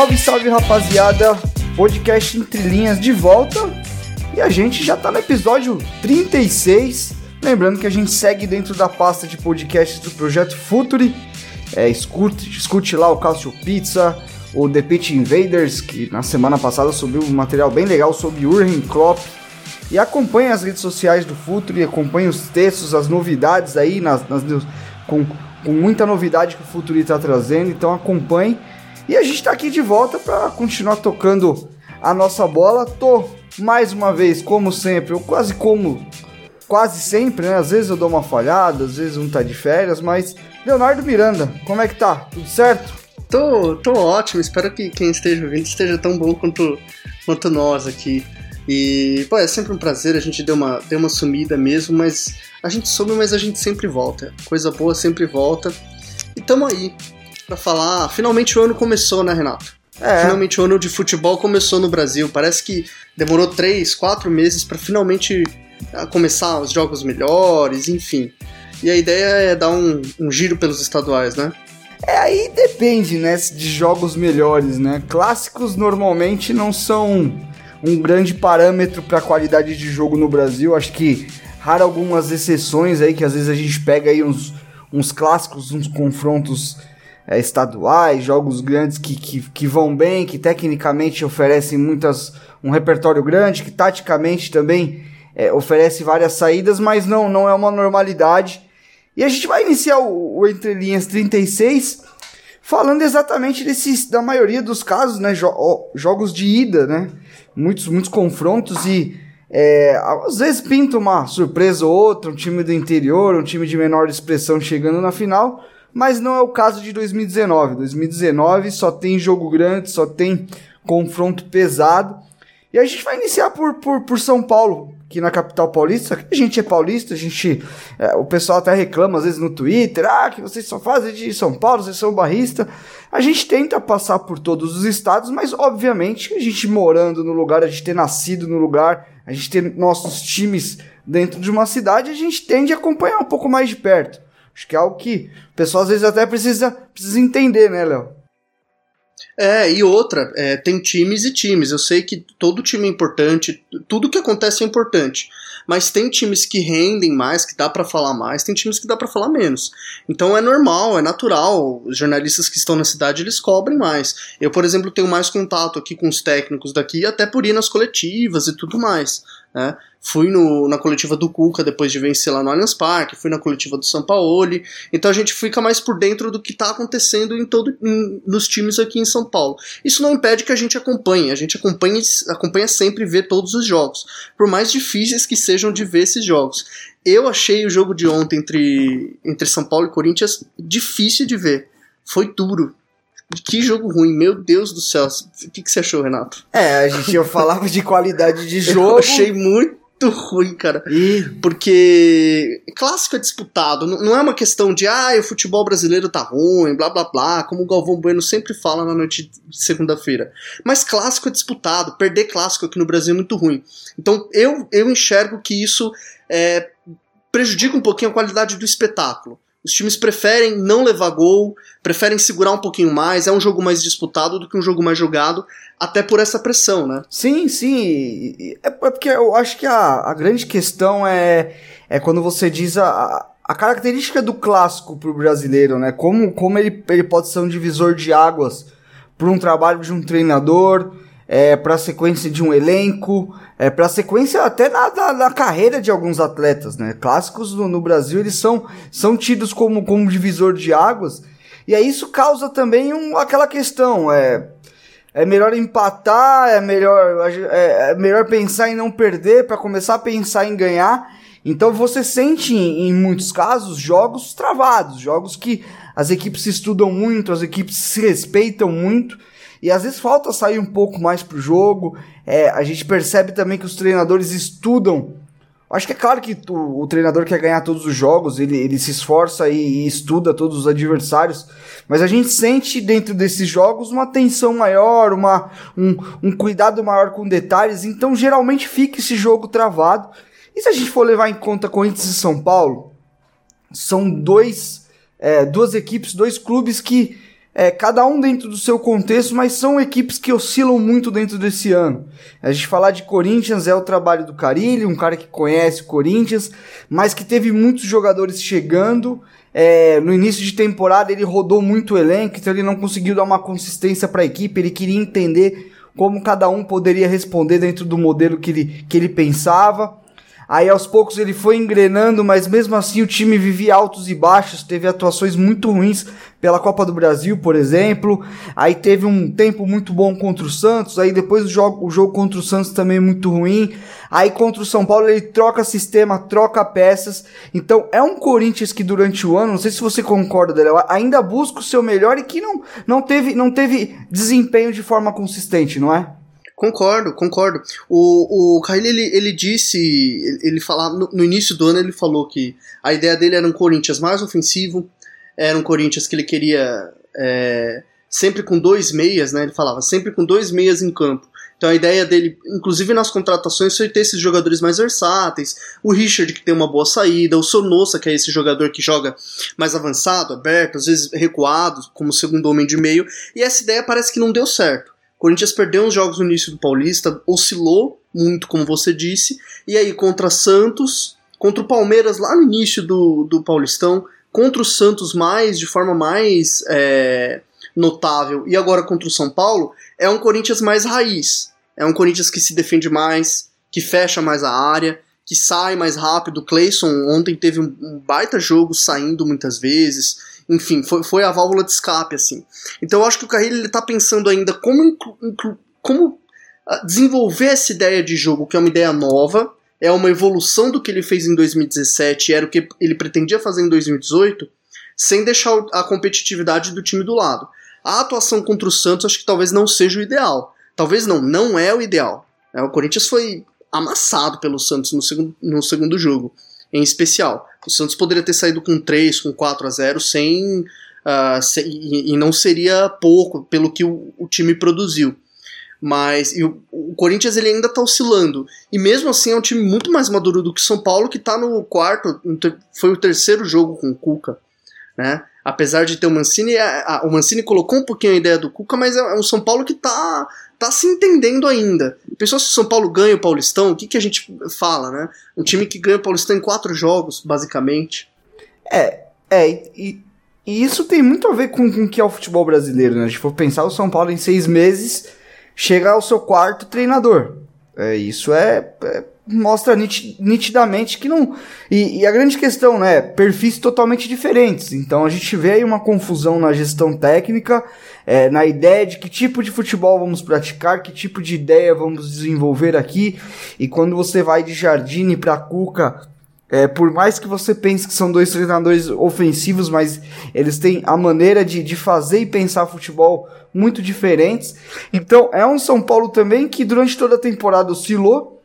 Salve, salve rapaziada! Podcast Entre Linhas de volta e a gente já tá no episódio 36. Lembrando que a gente segue dentro da pasta de podcasts do projeto Futuri. É, escute, escute lá o Cássio Pizza, o The Pitch Invaders, que na semana passada subiu um material bem legal sobre Urgen Klopp. E acompanhe as redes sociais do Futuri, acompanhe os textos, as novidades aí, nas, nas com, com muita novidade que o Futuri está trazendo, então acompanhe. E a gente está aqui de volta para continuar tocando a nossa bola. Tô mais uma vez, como sempre, eu quase como quase sempre, né? Às vezes eu dou uma falhada, às vezes um tá de férias, mas Leonardo Miranda, como é que tá? Tudo certo? Tô, tô ótimo, espero que quem esteja ouvindo esteja tão bom quanto, quanto nós aqui. E, pô, é sempre um prazer, a gente deu uma, deu uma sumida mesmo, mas a gente some, mas a gente sempre volta. Coisa boa sempre volta. E tamo aí pra falar. Finalmente o ano começou, né, Renato? É. Finalmente o ano de futebol começou no Brasil. Parece que demorou três, quatro meses pra finalmente ah, começar os jogos melhores, enfim. E a ideia é dar um, um giro pelos estaduais, né? É, aí depende, né, de jogos melhores, né? Clássicos normalmente não são um grande parâmetro para qualidade de jogo no Brasil. Acho que raro algumas exceções aí que às vezes a gente pega aí uns, uns clássicos, uns confrontos é, estaduais, jogos grandes que, que, que vão bem, que tecnicamente oferecem muitas um repertório grande, que taticamente também é, oferece várias saídas, mas não não é uma normalidade. E a gente vai iniciar o, o Entre Linhas 36 falando exatamente desses, da maioria dos casos, né? jo- jogos de ida, né? Muitos, muitos confrontos e é, às vezes pinta uma surpresa ou outra, um time do interior, um time de menor expressão chegando na final, mas não é o caso de 2019. 2019 só tem jogo grande, só tem confronto pesado. E a gente vai iniciar por, por, por São Paulo, aqui na capital paulista. A gente é paulista, a gente. é, o pessoal até reclama às vezes no Twitter, ah, que vocês só fazem de São Paulo, vocês são barrista. A gente tenta passar por todos os estados, mas obviamente a gente morando no lugar, a gente ter nascido no lugar, a gente ter nossos times dentro de uma cidade, a gente tende a acompanhar um pouco mais de perto. Acho que é algo que o pessoal às vezes até precisa, precisa entender, né, Léo? É, e outra, é, tem times e times. Eu sei que todo time é importante, tudo que acontece é importante. Mas tem times que rendem mais, que dá pra falar mais, tem times que dá pra falar menos. Então é normal, é natural. Os jornalistas que estão na cidade, eles cobrem mais. Eu, por exemplo, tenho mais contato aqui com os técnicos daqui, até por ir nas coletivas e tudo mais. Né? Fui no- na coletiva do Cuca depois de vencer lá no Allianz Parque, fui na coletiva do Sampaoli. Então a gente fica mais por dentro do que está acontecendo em todo, em- nos times aqui em São Paulo. Isso não impede que a gente acompanhe, a gente acompanha, acompanha sempre e vê todos os jogos, por mais difíceis que sejam de ver esses jogos. Eu achei o jogo de ontem entre, entre São Paulo e Corinthians difícil de ver. Foi duro. Que jogo ruim, meu Deus do céu. O que, que você achou, Renato? É, a gente eu falava de qualidade de Eu jogo. achei muito ruim, cara. E Porque clássico é disputado, não não é uma questão de ah, o futebol brasileiro tá ruim, blá blá blá, como o Galvão Bueno sempre fala na noite de segunda-feira. Mas clássico é disputado, perder clássico aqui no Brasil é muito ruim. Então eu, eu enxergo que isso é, prejudica um pouquinho a qualidade do espetáculo. Os times preferem não levar gol, preferem segurar um pouquinho mais, é um jogo mais disputado do que um jogo mais jogado, até por essa pressão, né? Sim, sim. e- É porque eu acho que a, a grande questão é, é quando você diz a, a característica do clássico pro brasileiro, né? Como, como ele, ele pode ser um divisor de águas para um trabalho de um treinador, é, para a sequência de um elenco, é, para a sequência até na, na, na carreira de alguns atletas, né? Clássicos no, no Brasil eles são, são tidos como, como divisor de águas. E aí isso causa também um, aquela questão, é, é melhor empatar, é melhor, é, é melhor pensar em não perder para começar a pensar em ganhar. Então você sente em muitos casos jogos travados, jogos que as equipes se estudam muito, as equipes se respeitam muito. E às vezes falta sair um pouco mais pro jogo. É, a gente percebe também que os treinadores estudam. Acho que é claro que o, o treinador quer ganhar todos os jogos, ele, ele se esforça e, e, estuda todos os adversários, mas a gente sente dentro desses jogos uma tensão maior, uma, um, um cuidado maior com detalhes, então geralmente fica esse jogo travado. E se a gente for levar em conta Corinthians e São Paulo, são dois, é, duas equipes, dois clubes que é, cada um dentro do seu contexto, mas são equipes que oscilam muito dentro desse ano. A gente falar de Corinthians é o trabalho do Carilli, um cara que conhece o Corinthians, mas que teve muitos jogadores chegando. É, no início de temporada ele rodou muito o elenco, então ele não conseguiu dar uma consistência para a equipe, ele queria entender como cada um poderia responder dentro do modelo que ele, que ele pensava. Aí aos poucos ele foi engrenando, mas mesmo assim o time vivia altos e baixos, teve atuações muito ruins pela Copa do Brasil, por exemplo. Aí teve um tempo muito bom contra o Santos, aí depois o jogo, o jogo contra o Santos também é muito ruim. Aí contra o São Paulo ele troca sistema, troca peças. Então é um Corinthians que durante o ano, não sei se você concorda, Daniel, ainda busca o seu melhor e que não, não, teve, não teve desempenho de forma consistente, não é? Concordo, concordo. O, o Kyle, ele, ele disse, ele falava, no, no, início do ano ele falou que a ideia dele era um Corinthians mais ofensivo, era um Corinthians que ele queria é, sempre com dois meias, né? Ele falava, sempre com dois meias em campo. Então a ideia dele, inclusive nas contratações, foi ter esses jogadores mais versáteis, o Richard que tem uma boa saída, o Sonossa, que é esse jogador que joga mais avançado, aberto, às vezes recuado, como segundo homem de meio, e essa ideia parece que não deu certo. Corinthians perdeu uns jogos no início do Paulista, oscilou muito, como você disse, e aí contra Santos, contra o Palmeiras lá no início do, do Paulistão, contra o Santos mais, de forma mais é, notável, e agora contra o São Paulo, é um Corinthians mais raiz. É um Corinthians que se defende mais, que fecha mais a área, que sai mais rápido. O Clayson ontem teve um, baita jogo saindo muitas vezes enfim, foi, foi a válvula de escape, assim. Então eu acho que o Carrilho ele tá pensando ainda como, como ah, desenvolver essa ideia de jogo, que é uma ideia nova, é uma evolução do que ele fez em 2017 era o que ele pretendia fazer em 2018, sem deixar a competitividade do time do lado. A atuação contra o Santos acho que talvez não seja o ideal. Talvez não, não é o ideal. É, o Corinthians foi amassado pelo Santos no segundo, no segundo jogo em especial. O Santos poderia ter saído com 3, com 4 a 0 sem. Uh, sem e, e, não seria pouco pelo que o, o time produziu. Mas o, o, Corinthians ele ainda está oscilando. E mesmo assim é um time muito mais maduro do que o São Paulo, que está no quarto. Foi o terceiro jogo com o Cuca. Né? Apesar de ter o Mancini, a, a, o Mancini colocou um pouquinho a ideia do Cuca, mas é, é um São Paulo que está tá se entendendo ainda. Pessoal, se o São Paulo ganha o Paulistão, o que, que a gente fala, né? Um time que ganha o Paulistão em quatro jogos, basicamente. É, é, e, e isso tem muito a ver com, com o que é o futebol brasileiro, né? Se for pensar, o São Paulo em seis meses chega ao seu quarto treinador. É, isso é, é mostra nitidamente que não. E, e, a grande questão, né? Perfis totalmente diferentes. Então a gente vê aí uma confusão na gestão técnica, é, na ideia de que tipo de futebol vamos praticar, que tipo de ideia vamos desenvolver aqui. E quando você vai de Jardine para Cuca, é, por mais que você pense que são dois treinadores ofensivos, mas eles têm a maneira de, de fazer e pensar futebol muito diferentes. Então é um São Paulo também que durante toda a temporada oscilou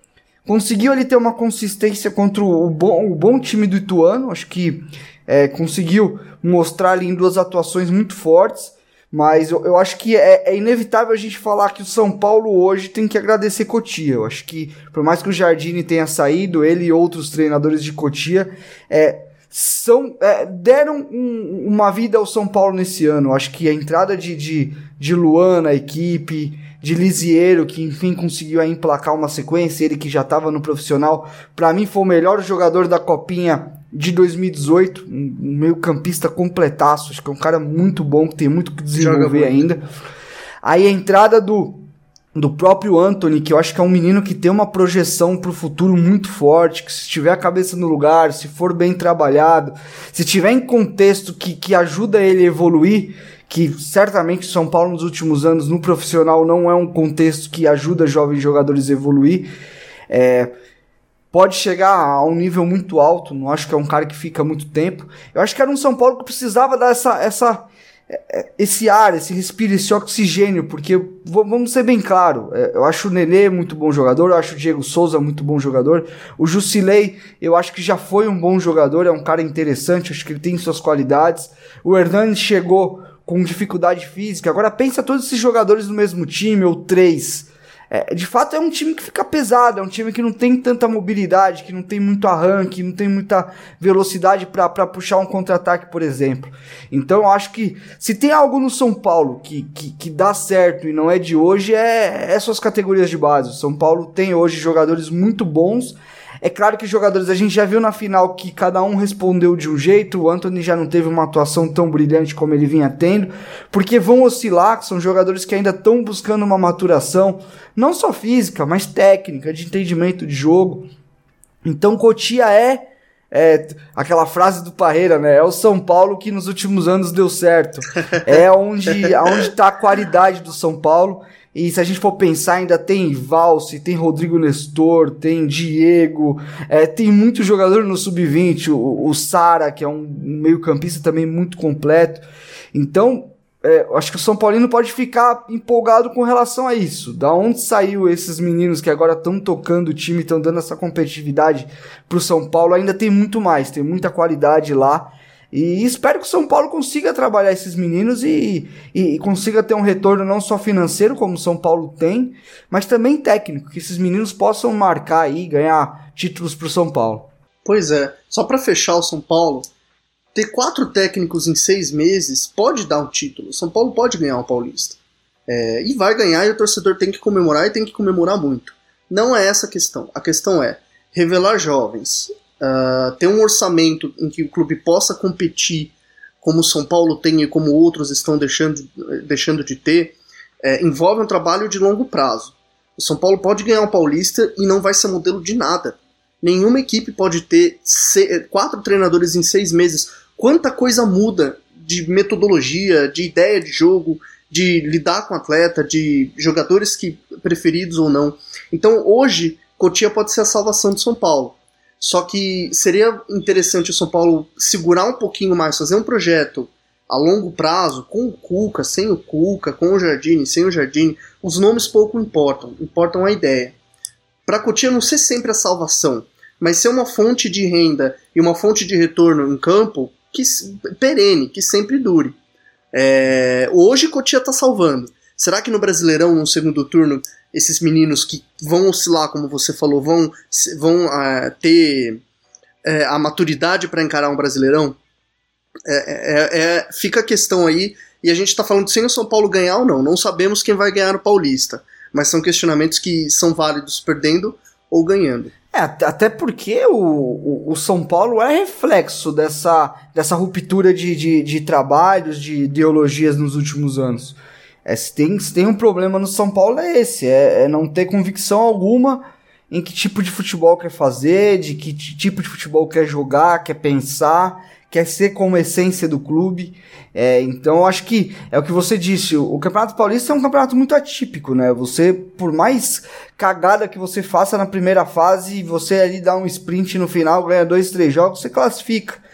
Conseguiu ali ter uma consistência contra o bom, o bom time do Ituano. Acho que é, conseguiu mostrar ali em duas atuações muito fortes. Mas eu, eu acho que é, é, inevitável a gente falar que o São Paulo hoje tem que agradecer Cotia. Eu acho que, por mais que o Jardine tenha saído, ele e outros treinadores de Cotia é, são, é, deram um, uma vida ao São Paulo nesse ano. Eu acho que a entrada de, de, de Luan na equipe, de Lisiero, que enfim conseguiu aí emplacar uma sequência, ele que já estava no profissional, para mim foi o melhor jogador da Copinha de 2018, um meio campista completaço, acho que é um cara muito bom, que tem muito que desenvolver ainda. Aí a entrada do do próprio Anthony, que eu acho que é um menino que tem uma projeção para o futuro muito forte, que se tiver a cabeça no lugar, se for bem trabalhado, se tiver em contexto que, que ajuda ele a evoluir, que certamente São Paulo nos últimos anos no profissional não é um contexto que ajuda jovens jogadores a evoluir. É, pode chegar a um nível muito alto, não acho que é um cara que fica muito tempo. Eu acho que era um São Paulo que precisava dar essa, essa, é, esse ar, esse respiro, esse oxigênio, porque vamos ser bem claro, é, eu acho o Nenê muito bom jogador, eu acho o Diego Souza muito bom jogador, o Jusilei eu acho que já foi um bom jogador, é um cara interessante, acho que ele tem suas qualidades, o Hernani chegou com dificuldade física, agora pensa todos esses jogadores no mesmo time, ou três, é, de fato é um time que fica pesado, é um time que não tem tanta mobilidade, que não tem muito arranque, não tem muita velocidade para puxar um contra-ataque, por exemplo. Então eu acho que se tem algo no São Paulo que, que, que dá certo e não é de hoje, é, é suas categorias de base. O São Paulo tem hoje jogadores muito bons é claro que os jogadores, a gente já viu na final que cada um respondeu de um jeito, o Anthony já não teve uma atuação tão brilhante como ele vinha tendo, porque vão oscilar, são jogadores que ainda estão buscando uma maturação, não só física, mas técnica, de entendimento de jogo. Então Cotia é é aquela frase do Parreira, né? É o São Paulo que nos últimos anos deu certo. É onde está a qualidade do São Paulo. E se a gente for pensar, ainda tem Valse, tem Rodrigo Nestor, tem Diego, é, tem muito jogador no sub-20, o, o Sara, que é um meio-campista também muito completo. Então, é, acho que o São Paulino pode ficar empolgado com relação a isso. Da onde saiu esses meninos que agora estão tocando o time, estão dando essa competitividade pro São Paulo? Ainda tem muito mais, tem muita qualidade lá. E espero que o São Paulo consiga trabalhar esses meninos e, e, e, consiga ter um retorno não só financeiro, como o São Paulo tem, mas também técnico, que esses meninos possam marcar aí, ganhar títulos para o São Paulo. Pois é, só para fechar o São Paulo, ter quatro técnicos em seis meses pode dar um título. O São Paulo pode ganhar o Paulista. É, e vai ganhar e o torcedor tem que comemorar e tem que comemorar muito. Não é essa a questão. A questão é revelar jovens, uh, ter um orçamento em que o clube possa competir como o São Paulo tem e como outros estão deixando, deixando de ter, é, envolve um trabalho de longo prazo. O São Paulo pode ganhar o Paulista e não vai ser modelo de nada. Nenhuma equipe pode ter quatro treinadores em seis meses. Quanta coisa muda de metodologia, de ideia de jogo, de lidar com atleta, de jogadores que preferidos ou não. Então hoje Cotia pode ser a salvação de São Paulo. Só que seria interessante o São Paulo segurar um pouquinho mais, fazer um projeto a longo prazo, com o Cuca, sem o Cuca, com o Jardine, sem o Jardine. Os nomes pouco importam, importam a ideia. Para a Cotia não ser sempre a salvação, mas ser uma fonte de renda e uma fonte de retorno em campo que perene, que sempre dure. É, hoje Cotia está salvando. Será que no Brasileirão, no segundo turno, esses meninos que vão oscilar, como você falou, vão, vão uh, ter uh, a maturidade para encarar um Brasileirão? É, é, é, fica a questão aí, e a gente está falando sem o São Paulo ganhar ou não. Não sabemos quem vai ganhar o Paulista, mas são questionamentos que são válidos perdendo ou ganhando. É, até porque o, o, o, São Paulo é reflexo dessa, dessa ruptura de, de, de trabalhos, de ideologias nos últimos anos. É, se, tem, se tem um problema no São Paulo é esse, é, é não ter convicção alguma em que tipo de futebol quer fazer, de que tipo de futebol quer jogar, quer pensar, quer ser como essência do clube. É, então eu acho que é o que você disse, o, Campeonato Paulista é um campeonato muito atípico, né? Você, por mais cagada que você faça na primeira fase, você ali dá um sprint no final, ganha dois, três jogos, você classifica.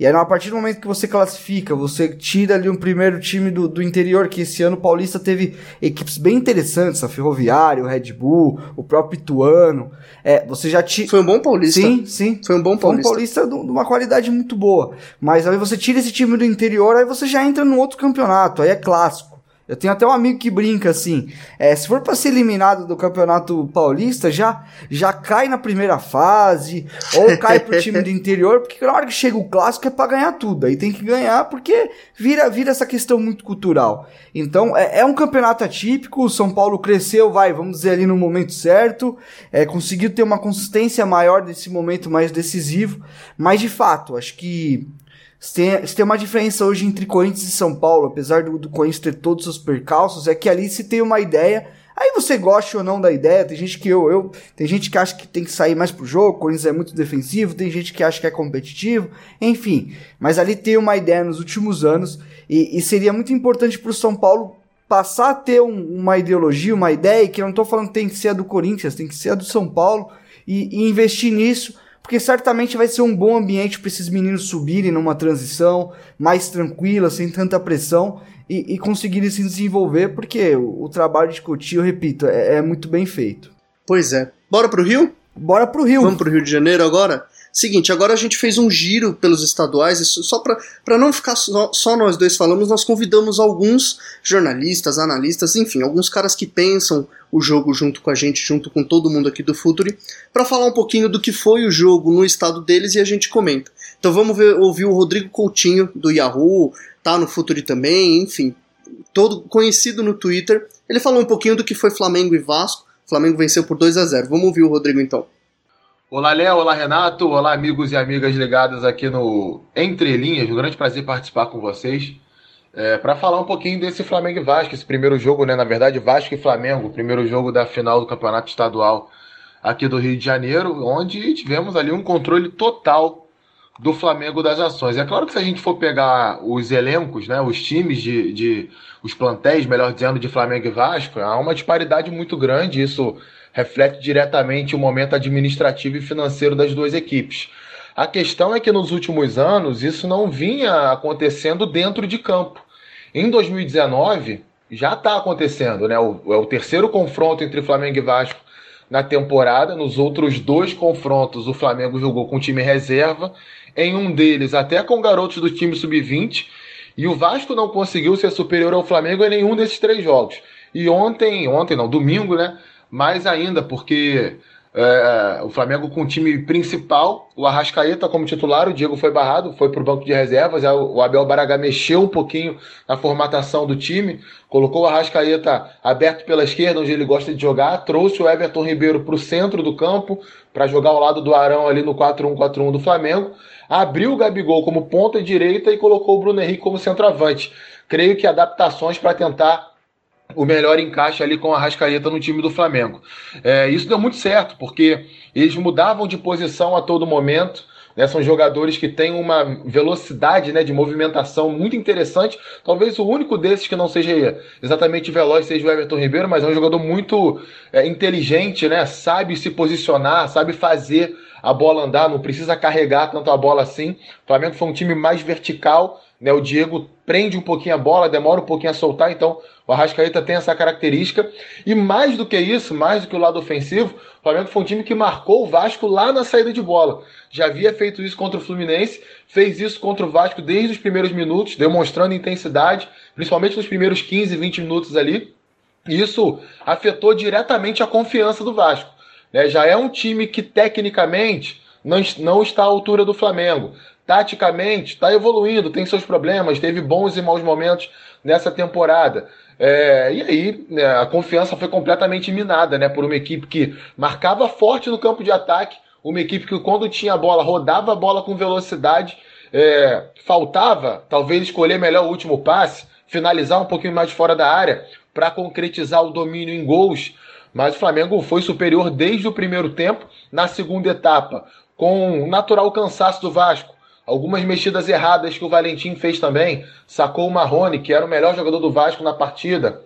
E aí, a partir do momento que você classifica, você tira ali um primeiro time do, do interior, que esse ano o Paulista teve equipes bem interessantes, a Ferroviária, o Red Bull, o próprio Ituano. É, você já tira. Foi um bom Paulista. Sim, sim. Foi um bom Paulista. Foi um Paulista de uma qualidade muito boa. Mas aí você tira esse time do interior, aí você já entra no outro campeonato, aí é clássico. Eu tenho até um amigo que brinca assim: é, se for para ser eliminado do Campeonato Paulista, já, já cai na primeira fase, ou cai pro time do interior, porque na hora que chega o clássico é para ganhar tudo. Aí tem que ganhar porque vira, vira essa questão muito cultural. Então é, é um campeonato atípico. O São Paulo cresceu, vai, vamos dizer ali no momento certo, é, conseguiu ter uma consistência maior nesse momento mais decisivo, mas de fato, acho que se tem, se tem uma diferença hoje entre Corinthians e São Paulo, apesar do, do Corinthians ter todos os percalços, é que ali se tem uma ideia. Aí você gosta ou não da ideia, tem gente que eu, eu tem gente que acha que tem que sair mais pro jogo, o Corinthians é muito defensivo, tem gente que acha que é competitivo, enfim. Mas ali tem uma ideia nos últimos anos e, e seria muito importante pro São Paulo passar a ter um, uma ideologia, uma ideia, que eu não tô falando que tem que ser a do Corinthians, tem que ser a do São Paulo, e, e investir nisso, porque certamente vai ser um bom ambiente para esses meninos subirem numa transição mais tranquila, sem tanta pressão e, e conseguirem se desenvolver, porque o, o trabalho de Coutinho, eu repito, é, é muito bem feito. Pois é. Bora pro Rio? Bora pro Rio. Vamos pro Rio de Janeiro agora? Seguinte, agora a gente fez um giro pelos estaduais, só para não ficar só, só, nós dois falamos, nós convidamos alguns jornalistas, analistas, enfim, alguns caras que pensam o jogo junto com a gente, junto com todo mundo aqui do Futuri, para falar um pouquinho do que foi o jogo no estado deles e a gente comenta. Então vamos ver, ouvir o Rodrigo Coutinho do Yahoo, tá no Futuri também, enfim, todo conhecido no Twitter. Ele falou um pouquinho do que foi Flamengo e Vasco. O Flamengo venceu por 2 a 0. Vamos ouvir o Rodrigo então. Olá, Léo. Olá, Renato. Olá, amigos e amigas ligados aqui no Entre Linhas. Um grande prazer participar com vocês. É, para falar um pouquinho desse Flamengo e Vasco, esse primeiro jogo, né? Na verdade, Vasco e Flamengo, primeiro jogo da final do Campeonato Estadual aqui do Rio de Janeiro, onde tivemos ali um controle total do Flamengo das ações. É claro que se a gente for pegar os elencos, né, os times de, de os plantéis, melhor dizendo, de Flamengo e Vasco, há uma disparidade muito grande. Isso reflete diretamente o momento administrativo e financeiro das duas equipes. A questão é que nos últimos anos isso não vinha acontecendo dentro de campo. Em 2019 já está acontecendo, né? O, é o terceiro confronto entre Flamengo e Vasco na temporada. Nos outros dois confrontos, o Flamengo jogou com time reserva. Em um deles, até com garotos do time sub-20. E o Vasco não conseguiu ser superior ao Flamengo em nenhum desses três jogos. E ontem, ontem não, domingo, né? Mais ainda, porque é, o Flamengo com o time principal, o Arrascaeta como titular, o Diego foi barrado, foi para o banco de reservas, o Abel Baragá mexeu um pouquinho na formatação do time, colocou o Arrascaeta aberto pela esquerda, onde ele gosta de jogar, trouxe o Everton Ribeiro para o centro do campo, para jogar ao lado do Arão ali no 4-1-4-1 do Flamengo, abriu o Gabigol como ponta direita e colocou o Bruno Henrique como centroavante. Creio que adaptações para tentar o melhor encaixe ali com a Rascaeta no time do Flamengo. É, isso deu muito certo, porque eles mudavam de posição a todo momento. Né, são jogadores que têm uma velocidade né, de movimentação muito interessante. Talvez o único desses que não seja exatamente veloz seja o Everton Ribeiro, mas é um jogador muito é, inteligente, né, sabe se posicionar, sabe fazer a bola andar, não precisa carregar tanto a bola assim. O Flamengo foi um time mais vertical né? O Diego prende um pouquinho a bola, demora um pouquinho a soltar, então o Arrascaeta tem essa característica. E mais do que isso, mais do que o lado ofensivo, o Flamengo foi um time que marcou o Vasco lá na saída de bola. Já havia feito isso contra o Fluminense, fez isso contra o Vasco desde os primeiros minutos, demonstrando intensidade, principalmente nos primeiros 15, 20 minutos ali. Isso afetou diretamente a confiança do Vasco. Né? Já é um time que tecnicamente não, não está à altura do Flamengo taticamente está evoluindo, tem seus problemas, teve bons e maus momentos nessa temporada. É, e aí né, a confiança foi completamente minada né, por uma equipe que marcava forte no campo de ataque, uma equipe que quando tinha a bola rodava a bola com velocidade, é, faltava talvez escolher melhor o último passe, finalizar um pouquinho mais fora da área para concretizar o domínio em gols. Mas o Flamengo foi superior desde o primeiro tempo. Na segunda etapa, com o natural cansaço do Vasco, algumas mexidas erradas que o Valentim fez também. Sacou o Marrone, que era o melhor jogador do Vasco na partida.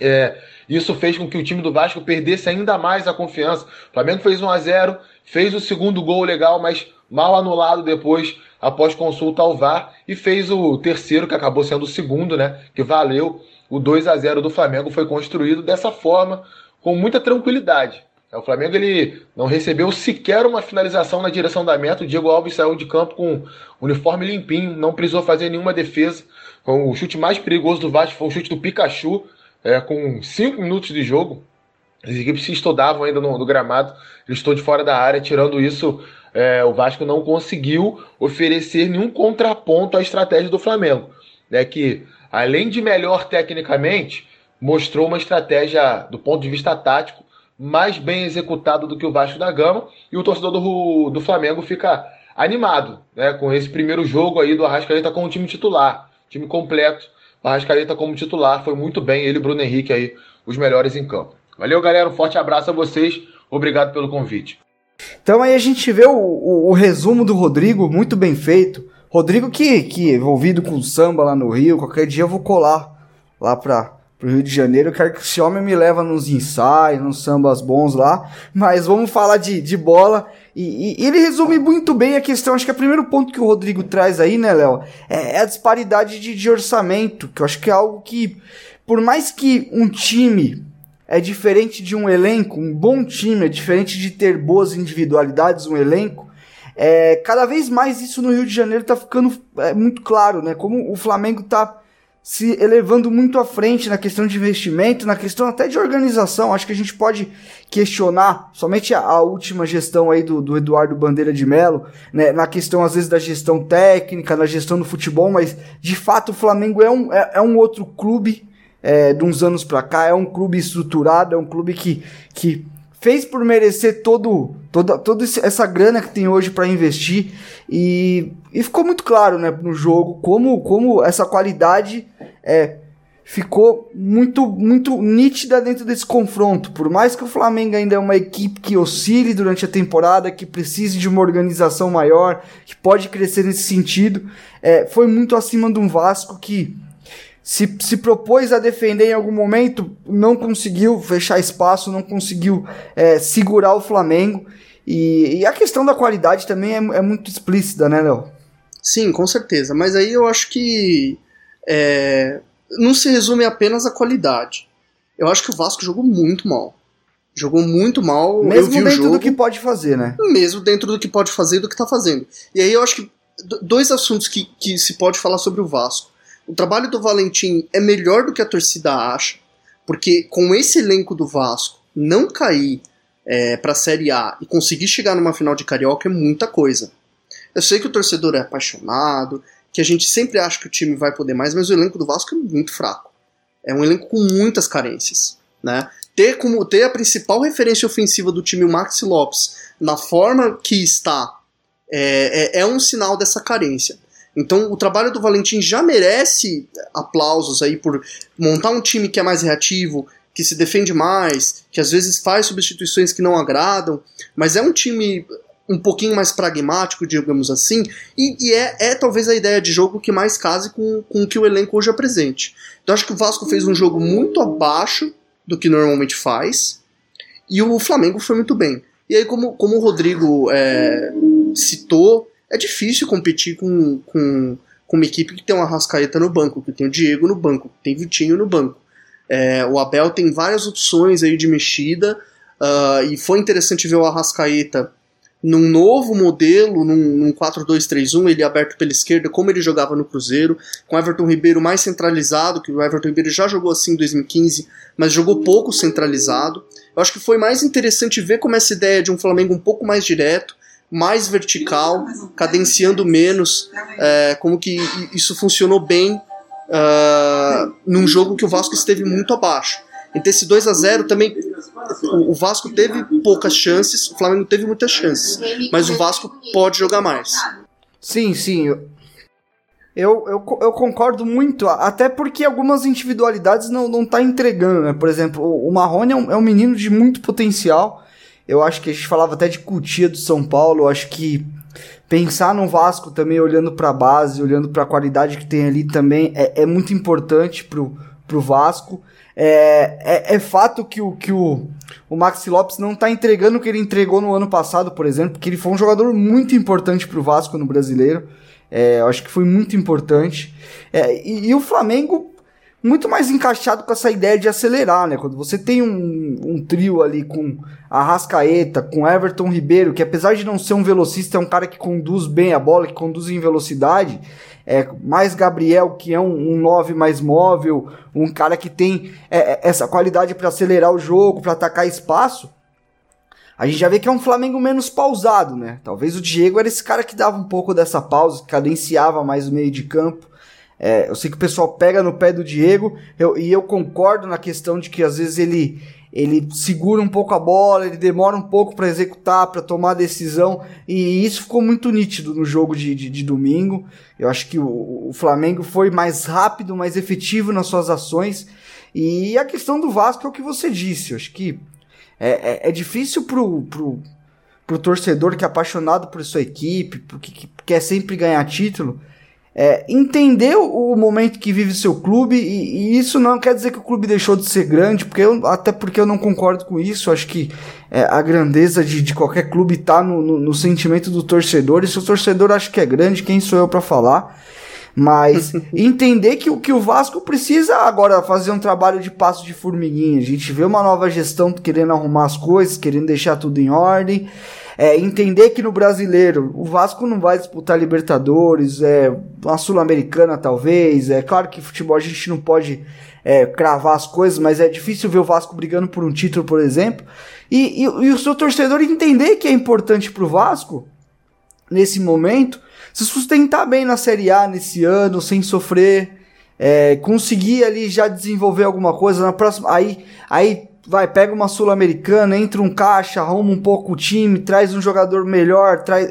É, isso fez com que o time do Vasco perdesse ainda mais a confiança. O Flamengo fez 1 a 0 fez o segundo gol legal, mas mal anulado depois, após consulta ao VAR, e fez o terceiro, que acabou sendo o segundo, né? Que valeu. O 2 a 0 do Flamengo foi construído dessa forma, com muita tranquilidade. O Flamengo ele não recebeu sequer uma finalização na direção da meta. O Diego Alves saiu de campo com uniforme limpinho, não precisou fazer nenhuma defesa. O chute mais perigoso do Vasco foi o chute do Pikachu, é, com 5 minutos de jogo. As equipes se estudavam ainda no, no, gramado, ele estou de fora da área. Tirando isso, é, o Vasco não conseguiu oferecer nenhum contraponto à estratégia do Flamengo. Né, que, além de melhor tecnicamente, mostrou uma estratégia do ponto de vista tático mais bem executado do que o Vasco da Gama e o torcedor do, do Flamengo fica animado né, com esse primeiro jogo aí do Arrascaeta com o time titular, time completo. O Arrascaeta como titular foi muito bem, ele e Bruno Henrique aí, os melhores em campo. Valeu, galera, um forte abraço a vocês, obrigado pelo convite. Então aí a gente vê o, o, o resumo do Rodrigo, muito bem feito. Rodrigo que, que envolvido com samba lá no Rio, qualquer dia eu vou colar lá pra, pro Rio de Janeiro. Eu quero que esse homem me leva nos ensaios, nos sambas bons lá. Mas vamos falar de, de bola. E, e ele resume muito bem a questão. Acho que é o primeiro ponto que o Rodrigo traz aí, né, Léo? É, é a disparidade de, de orçamento, que eu acho que é algo que, por mais que um time é diferente de um elenco, um bom time é diferente de ter boas individualidades, um elenco. É, cada vez mais isso no Rio de Janeiro tá ficando é, muito claro, né? Como o Flamengo tá se elevando muito à frente na questão de investimento, na questão até de organização. Acho que a gente pode questionar somente a, a última gestão aí do, do Eduardo Bandeira de Melo, né, na questão às vezes da gestão técnica, na gestão do futebol, mas de fato o Flamengo é um, é, é um outro clube é, de uns anos para cá, é um clube estruturado, é um clube que, que fez por merecer todo, toda, toda essa grana que tem hoje para investir e, e ficou muito claro né, no jogo como, como essa qualidade é, ficou muito, muito nítida dentro desse confronto. Por mais que o Flamengo ainda é uma equipe que oscile durante a temporada, que precise de uma organização maior, que pode crescer nesse sentido, é, foi muito acima de um Vasco que se, se propôs a defender em algum momento, não conseguiu fechar espaço, não conseguiu é, segurar o Flamengo. E, e, a questão da qualidade também é, é muito explícita, né, Léo? Sim, com certeza. Mas aí eu acho que é, não se resume apenas à qualidade. Eu acho que o Vasco jogou muito mal. Jogou muito mal. Mesmo dentro jogo, do que pode fazer, né? Mesmo dentro do que pode fazer e do que tá fazendo. E aí eu acho que dois assuntos que, que se pode falar sobre o Vasco. O trabalho do Valentim é melhor do que a torcida acha, porque com esse elenco do Vasco, não cair é, para a Série A e conseguir chegar numa final de Carioca é muita coisa. Eu sei que o torcedor é apaixonado, que a gente sempre acha que o time vai poder mais, mas o elenco do Vasco é muito fraco. É um elenco com muitas carências. Né? Ter, como, ter a principal referência ofensiva do time, o Maxi Lopes, na forma que está, é, é, é um sinal dessa carência. Então o trabalho do Valentim já merece aplausos aí por montar um time que é mais reativo, que se defende mais, que às vezes faz substituições que não agradam, mas é um time um pouquinho mais pragmático, digamos assim, e, e é, é, talvez a ideia de jogo que mais case com, com o que o elenco hoje apresente. Então acho que o Vasco fez um jogo muito abaixo do que normalmente faz, e o Flamengo foi muito bem. E aí, como, como o Rodrigo é, citou, é difícil competir com, com, com uma equipe que tem uma Rascaeta no banco, que tem o Diego no banco, que tem Vitinho no banco. É, o Abel tem várias opções aí de mexida, uh, e foi interessante ver o Arrascaeta num novo modelo, num, num 4-2-3-1, ele aberto pela esquerda, como ele jogava no Cruzeiro, com Everton Ribeiro mais centralizado, que o Everton Ribeiro já jogou assim em 2015, mas jogou pouco centralizado. Eu acho que foi mais interessante ver como essa ideia de um Flamengo um pouco mais direto, mais vertical, cadenciando menos, é, como que isso funcionou bem uh, num jogo que o Vasco esteve muito abaixo. Então esse 2 a 0 também o Vasco teve poucas chances, o Flamengo teve muitas chances, mas o Vasco pode jogar mais. Sim, sim. Eu, eu, eu concordo muito, até porque algumas individualidades não, não tá entregando, né? Por exemplo, o Marrone é um, é um menino de muito potencial, eu acho que a gente falava até de Cutia do São Paulo. Eu acho que pensar no Vasco também, olhando para a base, olhando para a qualidade que tem ali também, é, é muito importante pro, pro Vasco. É, é, é, fato que o, que o, o Maxi Lopes não está entregando o que ele entregou no ano passado, por exemplo, porque ele foi um jogador muito importante pro Vasco no brasileiro. É, eu acho que foi muito importante. É, e, e, o Flamengo muito mais encaixado com essa ideia de acelerar, né? Quando você tem um, um trio ali com a Rascaeta, com Everton Ribeiro, que apesar de não ser um velocista, é um cara que conduz bem a bola, que conduz em velocidade, é, mais Gabriel, que é um 9 mais móvel, um cara que tem é, é essa qualidade para acelerar o jogo, para atacar espaço. A gente já vê que é um Flamengo menos pausado, né? Talvez o Diego era esse cara que dava um pouco dessa pausa, que cadenciava mais o meio de campo. É, eu sei que o pessoal pega no pé do Diego eu, e eu concordo na questão de que às vezes ele, ele segura um pouco a bola, ele demora um pouco para executar, para tomar a decisão e isso ficou muito nítido no jogo de, de, de domingo. Eu acho que o, o, Flamengo foi mais rápido, mais efetivo nas suas ações e a questão do Vasco é o que você disse. Eu acho que é, é, é difícil pro, pro, pro torcedor que é apaixonado por sua equipe, porque que quer sempre ganhar título é, entender o, momento que vive seu clube, e, e, isso não quer dizer que o clube deixou de ser grande, porque eu, até porque eu não concordo com isso, acho que é, a grandeza de, de qualquer clube está no, no, no, sentimento do torcedor, e se o torcedor acha que é grande, quem sou eu para falar? Mas entender que, que o Vasco precisa agora fazer um trabalho de passo de formiguinha. A gente vê uma nova gestão querendo arrumar as coisas, querendo deixar tudo em ordem. É, entender que no brasileiro o Vasco não vai disputar Libertadores, é, uma Sul-Americana talvez. É claro que futebol a gente não pode é, cravar as coisas, mas é difícil ver o Vasco brigando por um título, por exemplo. E, e, e o seu torcedor entender que é importante pro Vasco, nesse momento, se sustentar bem na Série A nesse ano, sem sofrer. É, conseguir ali já desenvolver alguma coisa na próxima. Aí, aí vai, pega uma Sul-Americana, entra um caixa, arruma um pouco o time, traz um jogador melhor, traz,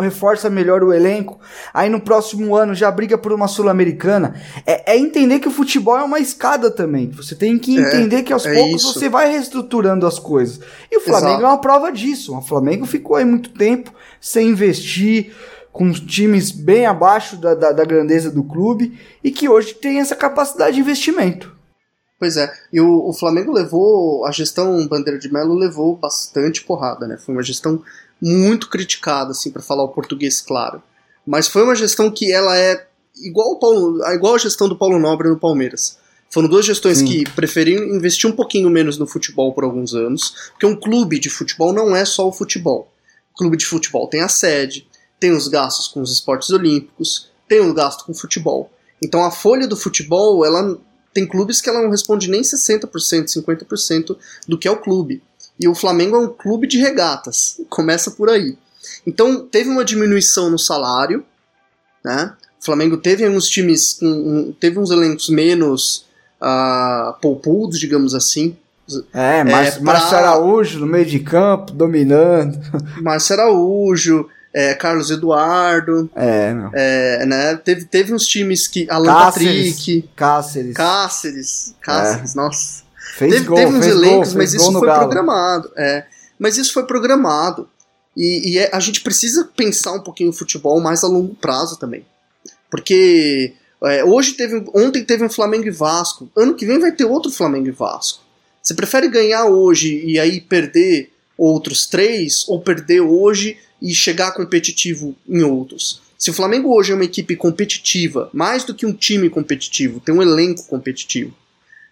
reforça melhor o elenco, aí no próximo ano já briga por uma Sul-Americana. É, é, entender que o futebol é uma escada também. Você tem que é, entender é, que aos é poucos isso. você vai reestruturando as coisas. E o Flamengo Exato. é uma prova disso. O Flamengo ficou aí muito tempo sem investir com times bem abaixo da, da, da grandeza do clube e que hoje tem essa capacidade de investimento. Pois é, e o, o, Flamengo levou, a gestão Bandeira de Melo levou bastante porrada, né? Foi uma gestão muito criticada, assim, para falar o português claro. Mas foi uma gestão que ela é igual, Paulo, igual a gestão do Paulo Nobre no Palmeiras. Foram duas gestões Sim. que preferiram investir um pouquinho menos no futebol por alguns anos, porque um clube de futebol não é só o futebol. O clube de futebol tem a sede, tem os gastos com os esportes olímpicos, tem o gasto com o futebol. Então a folha do futebol, ela tem clubes que ela não responde nem 60%, 50% do que é o clube. E o Flamengo é um clube de regatas. Começa por aí. Então teve uma diminuição no salário, né? O Flamengo teve uns times, um, teve uns elencos menos uh, poupudos, digamos assim. É, Mar é, pra... Márcio Araújo no meio de campo, dominando. Márcio Araújo, é, Carlos Eduardo. É, não. É, né? Teve, teve uns times que. Alan Cáceres, Patrick. Cáceres. Cáceres. Cáceres, é. nossa. Fez teve, gol, teve uns fez elencos, gol, mas isso foi Galo. programado. É. Mas isso foi programado. E, e é, a gente precisa pensar um pouquinho o futebol mais a longo prazo também. Porque é, hoje teve. Ontem teve um Flamengo e Vasco. Ano que vem vai ter outro Flamengo e Vasco. Você prefere ganhar hoje e aí perder outros três, ou perder hoje e chegar competitivo em outros. Se o Flamengo hoje é uma equipe competitiva, mais do que um time competitivo, tem um elenco competitivo.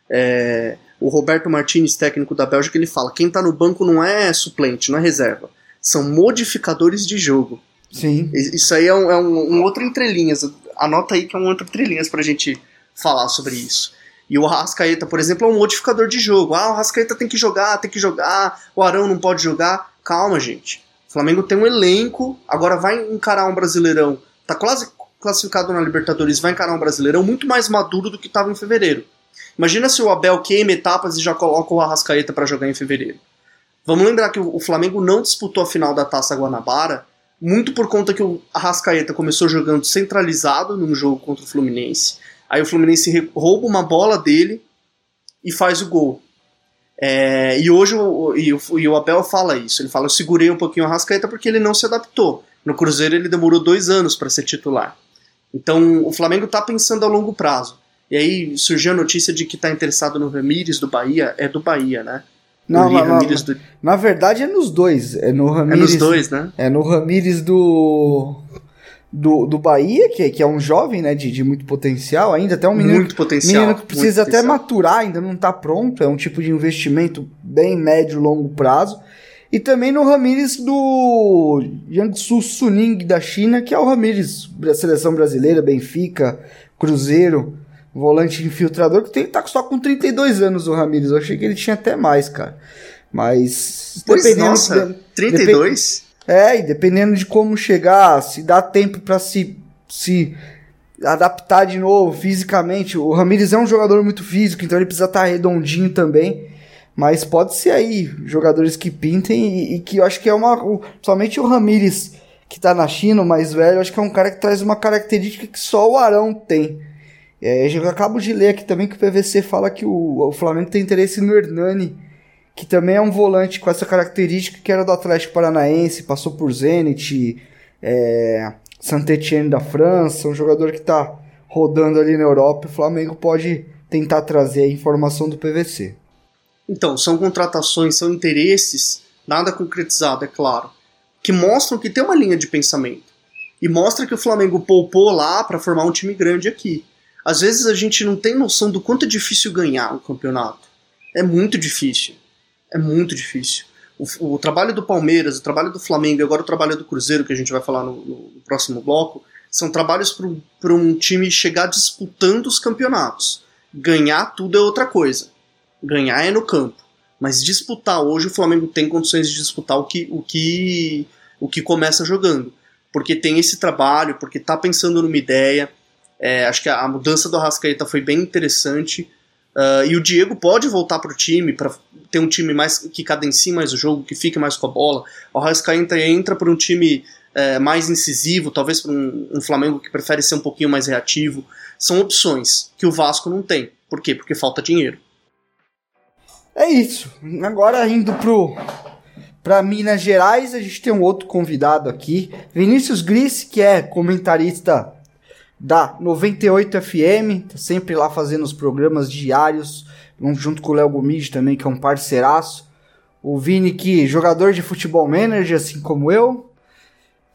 É, o Roberto Martinez, técnico da Bélgica, ele fala: quem está no banco não é suplente, não é reserva, são modificadores de jogo. Sim. Isso aí é um, é um, um outro entrelinhas. Anota aí que é um outro entrelinhas para a gente falar sobre isso. E o Arrascaeta, por exemplo, é um modificador de jogo. Ah, o Arrascaeta tem que jogar, tem que jogar, o Arão não pode jogar. Calma, gente. O Flamengo tem um elenco, agora vai encarar um Brasileirão. Tá quase classificado na Libertadores, vai encarar um Brasileirão muito mais maduro do que estava em fevereiro. Imagina se o Abel queima etapas e já coloca o Arrascaeta para jogar em fevereiro. Vamos lembrar que o Flamengo não disputou a final da Taça Guanabara, muito por conta que o Arrascaeta começou jogando centralizado num jogo contra o Fluminense. Aí o Fluminense rouba uma bola dele e faz o gol. É, e hoje o, e o, e o, Abel fala isso. Ele fala: Eu segurei um pouquinho o Rascaeta porque ele não se adaptou. No Cruzeiro ele demorou dois anos para ser titular. Então o Flamengo está pensando a longo prazo. E aí surgiu a notícia de que está interessado no Ramires do Bahia. É do Bahia, né? Não, não, não do... na verdade é nos dois. É no Ramires. É nos dois, né? É no Ramires do do, do Bahia, que, que é um jovem, né, de, de muito potencial ainda, até um menino, muito potencial, menino que precisa até potencial. maturar, ainda não está pronto, é um tipo de investimento bem médio longo prazo. E também no Ramires do Jiangsu Suning da China, que é o Ramires da seleção brasileira, Benfica, Cruzeiro, volante infiltrador, que tem, tá só com 32 anos o Ramires. Eu achei que ele tinha até mais, cara. Mas. Pois dependendo, nossa, 32? Depend, é, e dependendo de como chegar, se dá tempo para se, se adaptar de novo fisicamente. O Ramires é um jogador muito físico, então ele precisa estar tá redondinho também. Mas pode ser aí jogadores que pintem e, e que eu acho que é uma. Somente o Ramires, que tá na China, o mais velho, acho que é um cara que traz uma característica que só o Arão tem. É, eu acabo de ler aqui também que o PVC fala que o, o Flamengo tem interesse no Hernani que também é um volante com essa característica que era do Atlético Paranaense, passou por Zenit, é, Saint-Etienne da França, um jogador que está rodando ali na Europa. O Flamengo pode tentar trazer a informação do PVC. Então, são contratações, são interesses, nada concretizado, é claro, que mostram que tem uma linha de pensamento. E mostra que o Flamengo poupou lá para formar um time grande aqui. Às vezes a gente não tem noção do quanto é difícil ganhar um campeonato. É muito difícil. É muito difícil. O, o, trabalho do Palmeiras, o trabalho do Flamengo e agora o trabalho do Cruzeiro, que a gente vai falar no, no próximo bloco, são trabalhos para um time chegar disputando os campeonatos. Ganhar tudo é outra coisa. Ganhar é no campo. Mas disputar hoje o Flamengo tem condições de disputar o que, o que, o que começa jogando. Porque tem esse trabalho, porque está pensando numa ideia. É, acho que a, a mudança do Arrascaeta foi bem interessante. Uh, e o Diego pode voltar para o time, para ter um time mais que cadencie mais o jogo, que fique mais com a bola. O Arrascaeta entra para um time é, mais incisivo, talvez para um, um, Flamengo que prefere ser um pouquinho mais reativo. São opções que o Vasco não tem. Por quê? Porque falta dinheiro. É isso. Agora indo pro para Minas Gerais, a gente tem um outro convidado aqui, Vinícius Gris, que é comentarista da 98 FM, tá sempre lá fazendo os programas diários, junto com o Léo Gomide também, que é um parceiraço. O Vini, que jogador de futebol manager, assim como eu,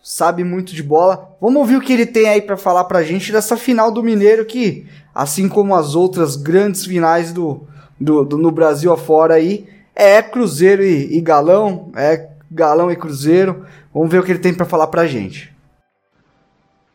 sabe muito de bola. Vamos ouvir o que ele tem aí para falar pra gente dessa final do Mineiro, que, assim como as outras grandes finais do, do, do no Brasil afora aí, é Cruzeiro e, e Galão, é Galão e Cruzeiro. Vamos ver o que ele tem para falar pra gente.